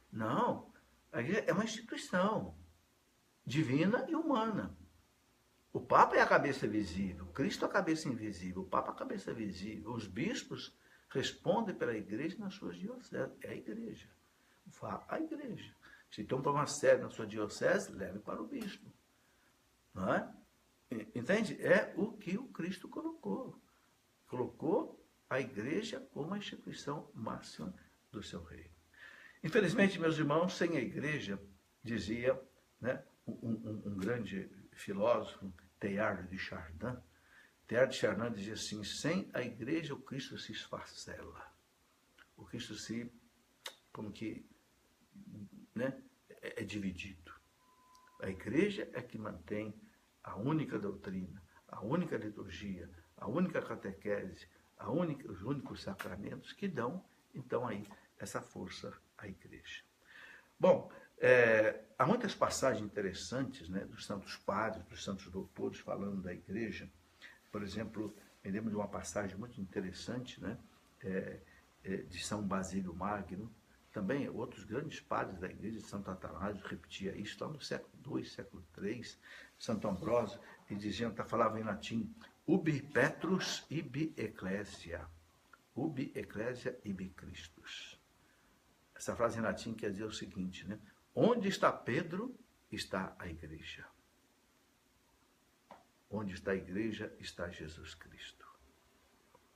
Não. A igreja é uma instituição divina e humana. O Papa é a cabeça visível, Cristo é a cabeça invisível, o Papa é a cabeça visível. Os bispos respondem pela igreja nas suas dioceses. É a igreja. Vá à igreja. Se tem um problema sério na sua diocese, leve para o bispo. Não é? Entende? É o que o Cristo colocou colocou a igreja como a instituição máxima do seu reino. Infelizmente, meus irmãos, sem a igreja, dizia né, um, um, um grande filósofo, Teilhard de Chardin, Teilhard de Chardin dizia assim, sem a igreja o Cristo se esfarcela. O Cristo se, como que, né, é, é dividido. A igreja é que mantém a única doutrina, a única liturgia, a única catequese, a única, os únicos sacramentos que dão, então, aí, essa força à igreja. Bom, é, há muitas passagens interessantes né, dos santos padres, dos santos doutores falando da igreja. Por exemplo, me lembro de uma passagem muito interessante né, é, é, de São Basílio Magno, também outros grandes padres da igreja, Santo Atanásio repetia isso lá no século II, século III, Santo Ambrósio, e dizia, tá, falava em latim, Ubi Petrus ibi Ecclesia. Ubi Ecclesia ibi Christus. Essa frase em latim quer dizer o seguinte, né? Onde está Pedro, está a igreja. onde está a igreja, está Jesus Cristo.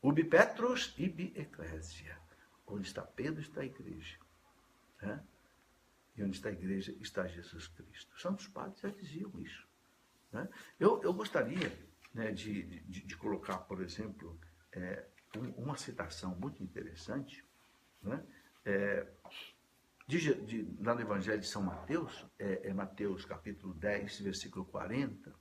Ubi Petros ibi Ecclesia. Onde está Pedro, está a igreja. Né? E onde está a igreja, está Jesus Cristo. Os santos padres já diziam isso. Né? Eu, eu gostaria né, de, de, de, colocar, por exemplo, é, um, uma citação muito interessante né, é, de, de, lá no Evangelho de São Mateus, é, é, Mateus capítulo 10, versículo 40,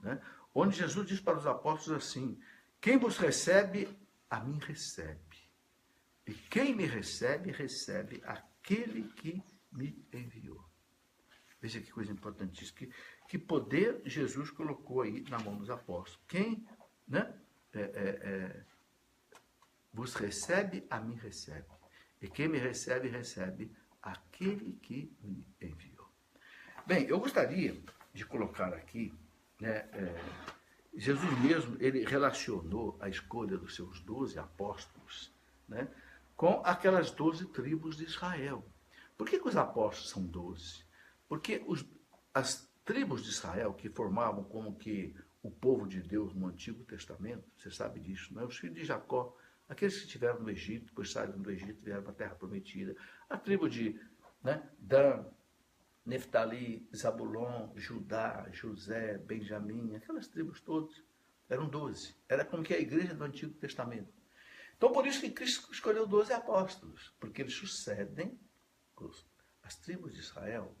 né, onde Jesus diz para os apóstolos assim: Quem vos recebe, a mim recebe. E quem me recebe, recebe aquele que me enviou. Veja que coisa importantíssima. Que, que poder Jesus colocou aí na mão dos apóstolos. Quem né, é, é, é, vos recebe, a mim recebe. E quem me recebe, recebe aquele que me enviou. Bem, eu gostaria de colocar aqui, né, é, Jesus mesmo, ele relacionou a escolha dos seus doze apóstolos né, com aquelas doze tribos de Israel. Por que, que os apóstolos são doze? Porque os, as tribos de Israel, que formavam como que o povo de Deus no Antigo Testamento, você sabe disso, não é? Os filhos de Jacó, aqueles que estiveram no Egito, depois saíram do Egito, vieram para a Terra Prometida, a tribo de né, Dan, Neftali, Zabulon, Judá, José, Benjamim, aquelas tribos todas, eram doze. Era como que a igreja do Antigo Testamento. Então, por isso que Cristo escolheu doze apóstolos, porque eles sucedem as tribos de Israel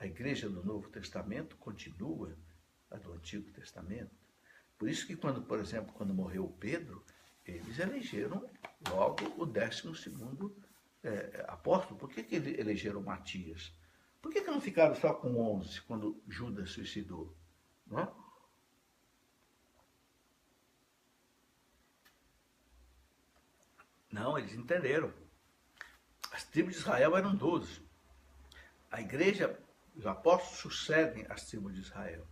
a igreja do Novo Testamento continua a do Antigo Testamento. Por isso que quando, por exemplo, quando morreu Pedro, eles elegeram logo o décimo segundo é, apóstolo. Por que, que elegeram Matias? Por que, que não ficaram só com 11 quando Judas suicidou? Não, é? não eles entenderam. As tribos de Israel eram 12. A igreja os apóstolos sucedem as tribos de Israel.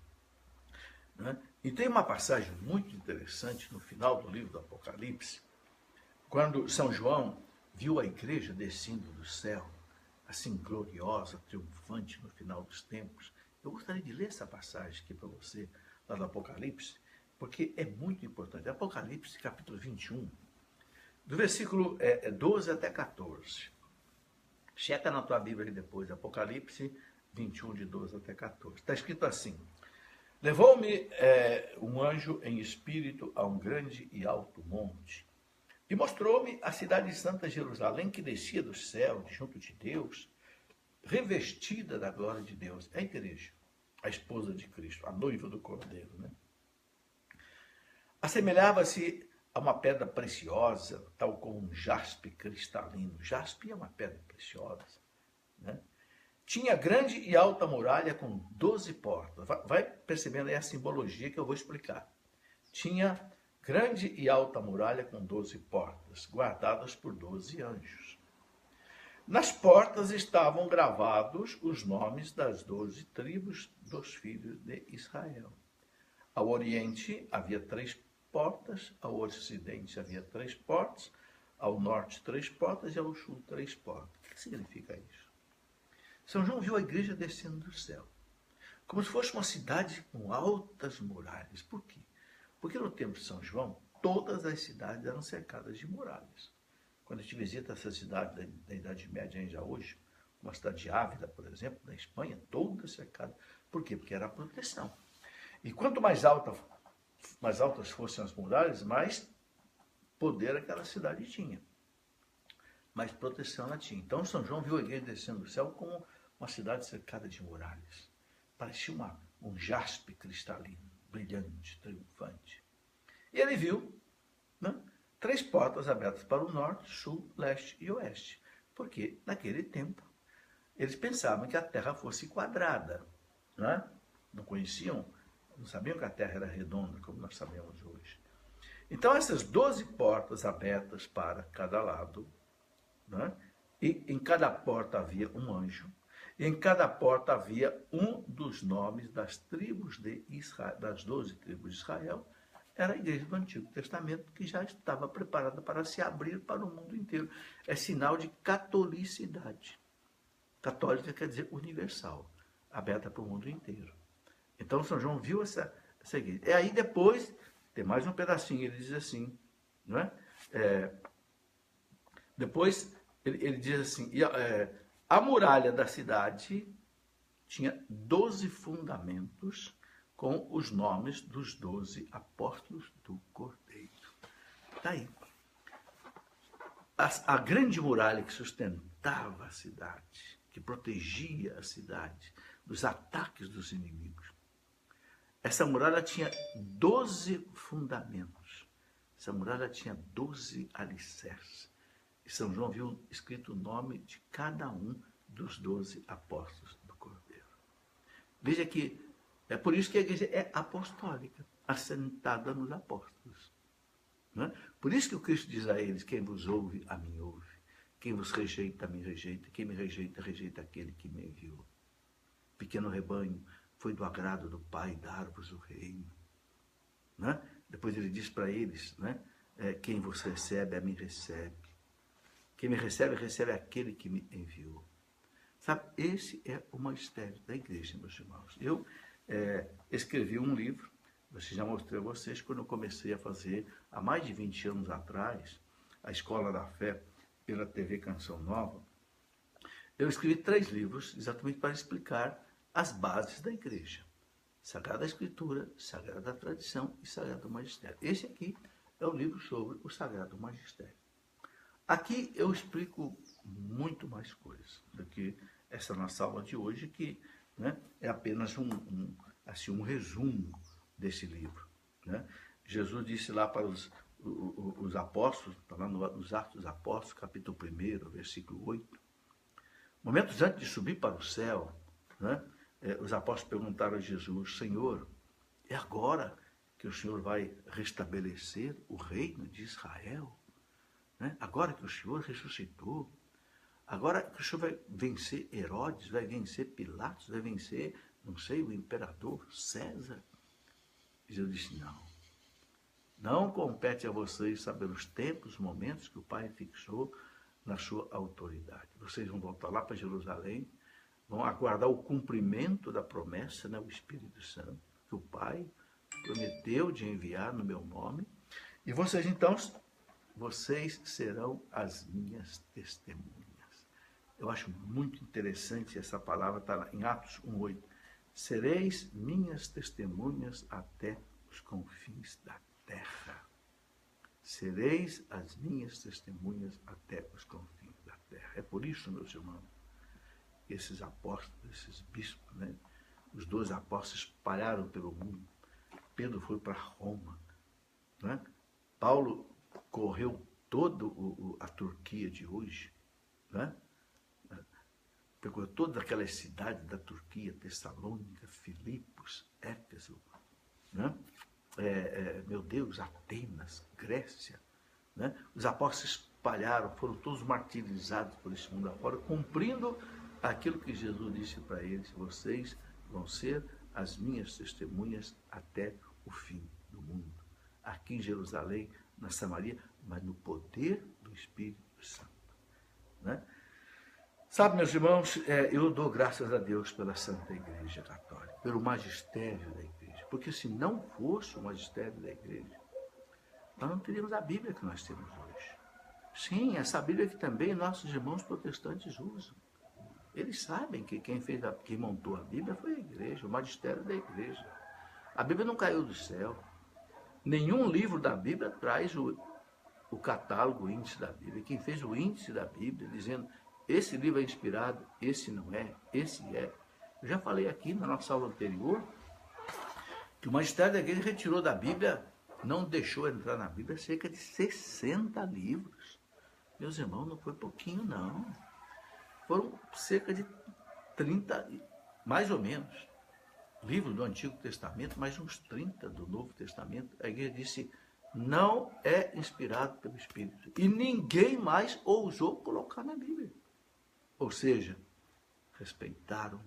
Né? E tem uma passagem muito interessante no final do livro do Apocalipse, quando São João viu a igreja descendo do céu, assim gloriosa, triunfante no final dos tempos. Eu gostaria de ler essa passagem aqui para você, lá do Apocalipse, porque é muito importante. Apocalipse, capítulo 21, do versículo é, 12 é, até 14. Checa na tua Bíblia depois, Apocalipse 21, de 12 até 14. Está escrito assim: Levou-me é, um anjo em espírito a um grande e alto monte, e mostrou-me a cidade de Santa Jerusalém, que descia do céu, junto de Deus, revestida da glória de Deus. É a igreja, a esposa de Cristo, a noiva do Cordeiro. Né? Assemelhava-se a uma pedra preciosa, tal como um jaspe cristalino. Jaspe é uma pedra preciosa. Né? tinha grande e alta muralha com 12 portas. Vai percebendo aí a simbologia que eu vou explicar. Tinha grande e alta muralha com 12 portas, guardadas por 12 anjos. Nas portas estavam gravados os nomes das doze tribos dos filhos de Israel. Ao oriente havia três portas, ao ocidente havia três portas, ao norte três portas e ao sul três portas. O que significa isso? São João viu a igreja descendo do céu, como se fosse uma cidade com altas muralhas. Por quê? Porque no tempo de São João, todas as cidades eram cercadas de muralhas. Quando a gente visita essa cidade da, da Idade Média ainda hoje, uma cidade de por exemplo, na Espanha, toda cercada. Por quê? Porque era a proteção. E quanto mais, alta, mais altas fossem as muralhas, mais poder aquela cidade tinha. Mais proteção ela tinha. Então São João viu a igreja descendo do céu como uma cidade cercada de muralhas. Parecia uma, um jaspe cristalino, brilhante, triunfante. E ele viu né, três portas abertas para o norte, sul, leste e oeste. Porque, naquele tempo, eles pensavam que a Terra fosse quadrada. Né? Não conheciam, não sabiam que a Terra era redonda, como nós sabemos hoje. Então, essas doze portas abertas para cada lado, né? e em cada porta havia um anjo, em cada porta havia um dos nomes das tribos de Israel, das doze tribos de Israel, era a igreja do Antigo Testamento que já estava preparada para se abrir para o mundo inteiro. É sinal de catolicidade. Católica quer dizer universal, aberta para o mundo inteiro. Então São João viu essa, essa igreja. E aí depois, tem mais um pedacinho, ele diz assim, não é? é depois, ele, ele, diz assim, é, a muralha da cidade tinha 12 fundamentos com os nomes dos doze apóstolos do Cordeiro. Está aí. A, a grande muralha que sustentava a cidade, que protegia a cidade dos ataques dos inimigos. Essa muralha tinha 12 fundamentos. Essa muralha tinha 12 alicerces. E São João viu escrito o nome de cada um dos 12 apóstolos do Cordeiro. Veja que é por isso que a igreja é apostólica, assentada nos apóstolos. É? Por isso que o Cristo diz a eles: quem vos ouve, a mim ouve. Quem vos rejeita, a mim rejeita. Quem me rejeita, rejeita aquele que me enviou. Pequeno rebanho, foi do agrado do Pai dar-vos o reino. É? Depois ele diz para eles: né? É, quem vos recebe, a mim recebe. Quem me recebe, recebe aquele que me enviou. Sabe, esse é o mistério da igreja, meus irmãos. Eu é, escrevi um livro, eu já mostrei a vocês, quando eu comecei a fazer, há mais de 20 anos atrás, a Escola da Fé pela TV Canção Nova, eu escrevi três livros exatamente para explicar as bases da igreja. Sagrada Escritura, Sagrada Tradição e Sagrado Magistério. Esse aqui é o livro sobre o Sagrado Magistério. Aqui eu explico muito mais coisas do que essa nossa aula de hoje, que né, é apenas um, um, assim, um resumo desse livro. Né? Jesus disse lá para os, os, os apóstolos, está lá nos Atos dos Apóstolos, capítulo 1, versículo 8, momentos antes de subir para o céu, né, é, os apóstolos perguntaram a Jesus, Senhor, é agora que o Senhor vai restabelecer o reino de Israel? Né? Agora que o Senhor ressuscitou, Agora que o senhor vai vencer Herodes, vai vencer Pilatos, vai vencer, não sei, o imperador César. Jesus disse: não. Não compete a vocês saber os tempos, os momentos que o Pai fixou na sua autoridade. Vocês vão voltar lá para Jerusalém, vão aguardar o cumprimento da promessa, né, o Espírito Santo, que o Pai prometeu de enviar no meu nome. E vocês então, vocês serão as minhas testemunhas. Eu acho muito interessante essa palavra, está em Atos 1,8. Sereis minhas testemunhas até os confins da terra. Sereis as minhas testemunhas até os confins da terra. É por isso, meus irmãos, esses apóstolos, esses bispos, né, os dois apóstolos espalharam pelo mundo. Pedro foi para Roma. Né? Paulo correu toda a Turquia de hoje. Né? pegou todas aquelas cidades da Turquia, Tessalônica, Filipos, Éfeso, né? É, é, meu Deus, Atenas, Grécia. Né? Os apóstolos espalharam, foram todos martirizados por esse mundo afora, cumprindo aquilo que Jesus disse para eles: vocês vão ser as minhas testemunhas até o fim do mundo. Aqui em Jerusalém, na Samaria, mas no poder do Espírito Santo. Né? Sabe, meus irmãos, é, eu dou graças a Deus pela Santa Igreja Católica, pelo magistério da Igreja. Porque se não fosse o magistério da Igreja, nós não teríamos a Bíblia que nós temos hoje. Sim, essa Bíblia que também nossos irmãos protestantes usam. Eles sabem que quem fez a, quem montou a Bíblia foi a igreja, o magistério da igreja. A Bíblia não caiu do céu. Nenhum livro da Bíblia traz o, o catálogo, o índice da Bíblia. Quem fez o índice da Bíblia, dizendo esse livro é inspirado, esse não é, esse é. Eu já falei aqui na nossa aula anterior que o magistério da igreja retirou da Bíblia, não deixou entrar na Bíblia cerca de 60 livros. Meus irmãos, não foi pouquinho, não. Foram cerca de 30, mais ou menos, livros do Antigo Testamento, mais uns 30 do Novo Testamento. A igreja disse: não é inspirado pelo Espírito. E ninguém mais ousou colocar na Bíblia. Ou seja, respeitaram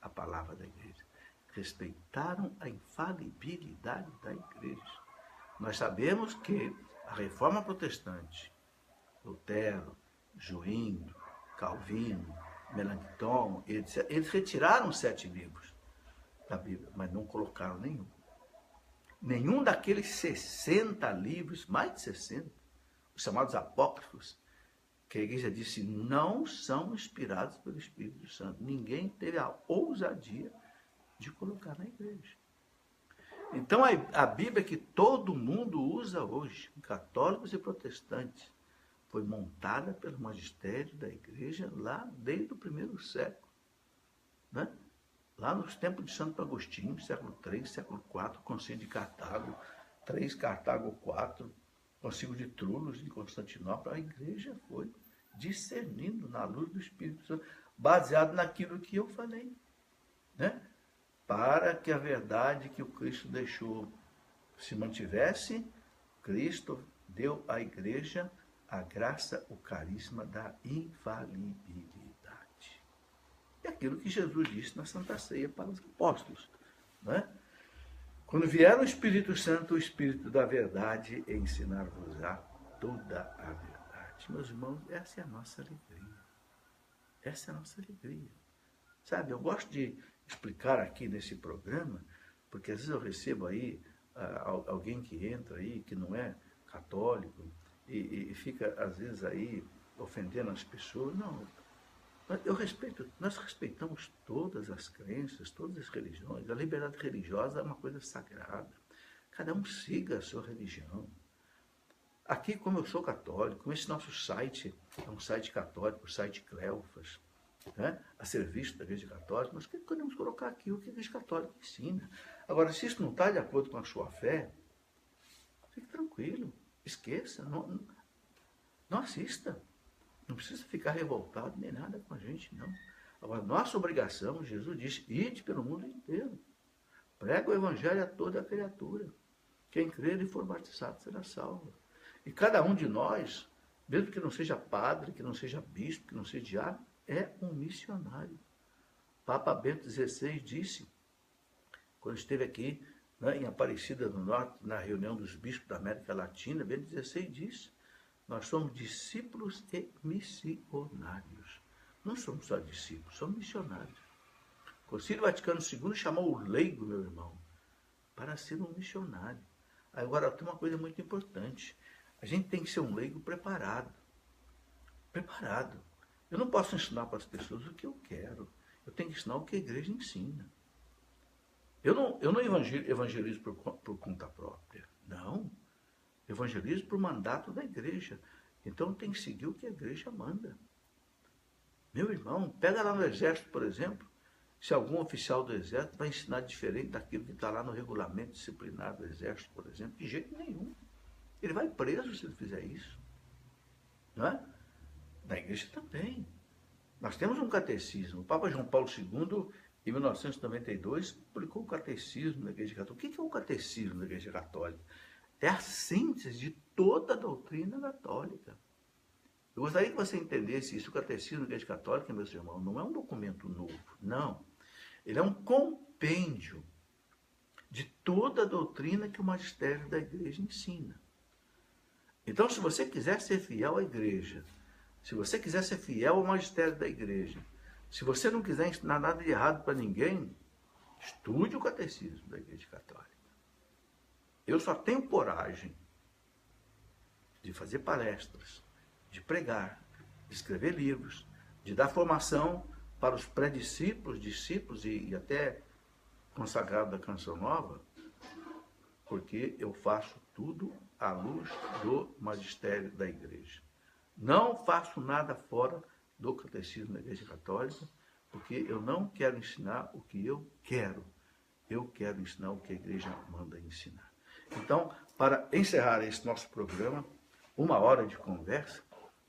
a palavra da igreja, respeitaram a infalibilidade da igreja. Nós sabemos que a reforma protestante, Lutero, Joindo, Calvino, Melanchthon, eles retiraram sete livros da Bíblia, mas não colocaram nenhum. nenhum daqueles 60 livros, mais de 60, os chamados apócrifos, que a igreja disse não são inspirados pelo Espírito Santo. Ninguém teve a ousadia de colocar na igreja. Então a, Bíblia que todo mundo usa hoje, católicos e protestantes, foi montada pelo magistério da igreja lá desde o primeiro século. Né? Lá nos tempos de Santo Agostinho, século III, século IV, Concílio de Cartago, 3, Cartago 4, Concílio de Trulos, de Constantinopla, a igreja foi discernindo na luz do Espírito Santo, baseado naquilo que eu falei. Né? Para que a verdade que o Cristo deixou se mantivesse, Cristo deu à igreja a graça, o carisma da infalibilidade. É aquilo que Jesus disse na Santa Ceia para os apóstolos. Né? Quando vier o Espírito Santo, o Espírito da verdade, ensinar-vos-á toda a verdade. Meus irmãos, essa é a nossa alegria. Essa é a nossa alegria. Sabe, eu gosto de explicar aqui nesse programa, porque às vezes eu recebo aí uh, alguém que entra aí, que não é católico, e, e fica, às vezes, aí ofendendo as pessoas. Não, eu respeito, nós respeitamos todas as crenças, todas as religiões. A liberdade religiosa é uma coisa sagrada. Cada um siga a sua religião. Aqui, como eu sou católico, esse nosso site é um site católico, o site Cleofas, né? a serviço da Igreja Católica, nós queremos colocar aqui o que a Igreja Católica ensina. Agora, se isso não está de acordo com a sua fé, fique tranquilo. Esqueça, não, não assista. Não precisa ficar revoltado nem nada com a gente, não. Agora, nossa obrigação, Jesus disse, ide pelo mundo inteiro. Prega o evangelho a toda a criatura. Quem crer e for batizado será salvo. E cada um de nós, mesmo que não seja padre, que não seja bispo, que não seja diácono, é um missionário. Papa Bento XVI disse, quando esteve aqui né, em Aparecida do Norte, na reunião dos bispos da América Latina, Bento XVI disse: Nós somos discípulos e missionários. Não somos só discípulos, somos missionários. O Concílio Vaticano II chamou o leigo, meu irmão, para ser um missionário. Agora, tem uma coisa muito importante. A gente tem que ser um leigo preparado. Preparado. Eu não posso ensinar para as pessoas o que eu quero. Eu tenho que ensinar o que a igreja ensina. Eu não, eu não evangelizo por, por conta própria. Não. Evangelizo por mandato da igreja. Então tem que seguir o que a igreja manda. Meu irmão, pega lá no exército, por exemplo, se algum oficial do exército vai ensinar diferente daquilo que está lá no regulamento disciplinar do exército, por exemplo, de jeito nenhum. Ele vai preso se ele fizer isso. Não é? Na igreja também. Nós temos um catecismo. O Papa João Paulo II em 1992, publicou o Catecismo da Igreja Católica. O que é o Catecismo da Igreja Católica? É a síntese de toda a doutrina católica. Eu gostaria que você entendesse isso. O Catecismo da Igreja Católica, meus irmãos, não é um documento novo. Não. Ele é um compêndio de toda a doutrina que o magistério da igreja ensina. Então, se você quiser ser fiel à igreja, se você quiser ser fiel ao magistério da igreja, se você não quiser ensinar nada de errado para ninguém, estude o catecismo da Igreja Católica. Eu só tenho coragem de fazer palestras, de pregar, de escrever livros, de dar formação para os pré-discípulos, discípulos e, e até consagrados da Canção Nova, porque eu faço tudo à luz do magistério da igreja. Não faço nada fora do catecismo da Igreja Católica, porque eu não quero ensinar o que eu quero, eu quero ensinar o que a Igreja manda ensinar. Então, para encerrar esse nosso programa, uma hora de conversa,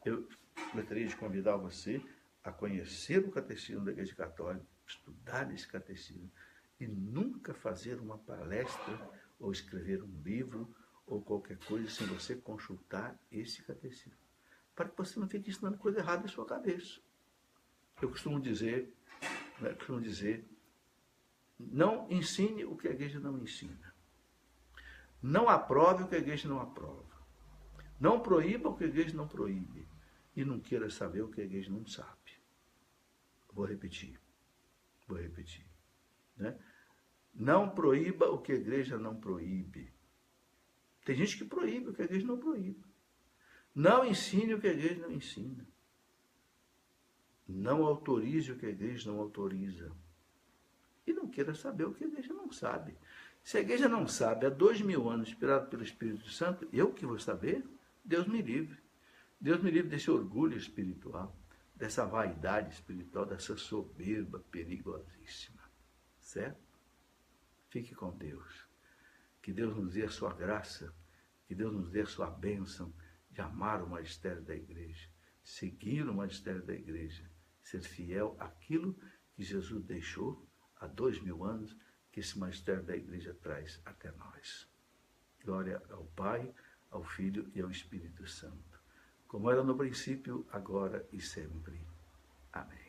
eu gostaria de convidar você a conhecer o catecismo da Igreja Católica, estudar esse catecismo e nunca fazer uma palestra ou escrever um livro ou qualquer coisa sem você consultar esse catecismo para que você não fique ensinando coisa errada em sua cabeça. Eu costumo dizer, né, costumo dizer, não ensine o que a igreja não ensina. Não aprove o que a igreja não aprova. Não proíba o que a igreja não proíbe. E não queira saber o que a igreja não sabe. Vou repetir. Vou repetir. Né? Não proíba o que a igreja não proíbe. Tem gente que proíbe o que a igreja não proíbe. Não ensine o que a igreja não ensina. Não autorize o que a igreja não autoriza. E não queira saber o que a igreja não sabe. Se a igreja não sabe há dois mil anos, inspirado pelo Espírito Santo, eu que vou saber? Deus me livre. Deus me livre desse orgulho espiritual, dessa vaidade espiritual, dessa soberba perigosíssima. Certo? Fique com Deus. Que Deus nos dê a sua graça, que Deus nos dê a sua bênção de amar o magistério da igreja, seguir o magistério da igreja, ser fiel àquilo que Jesus deixou há dois mil anos, que esse magistério da igreja traz até nós. Glória ao Pai, ao Filho e ao Espírito Santo, como era no princípio, agora e sempre. Amém.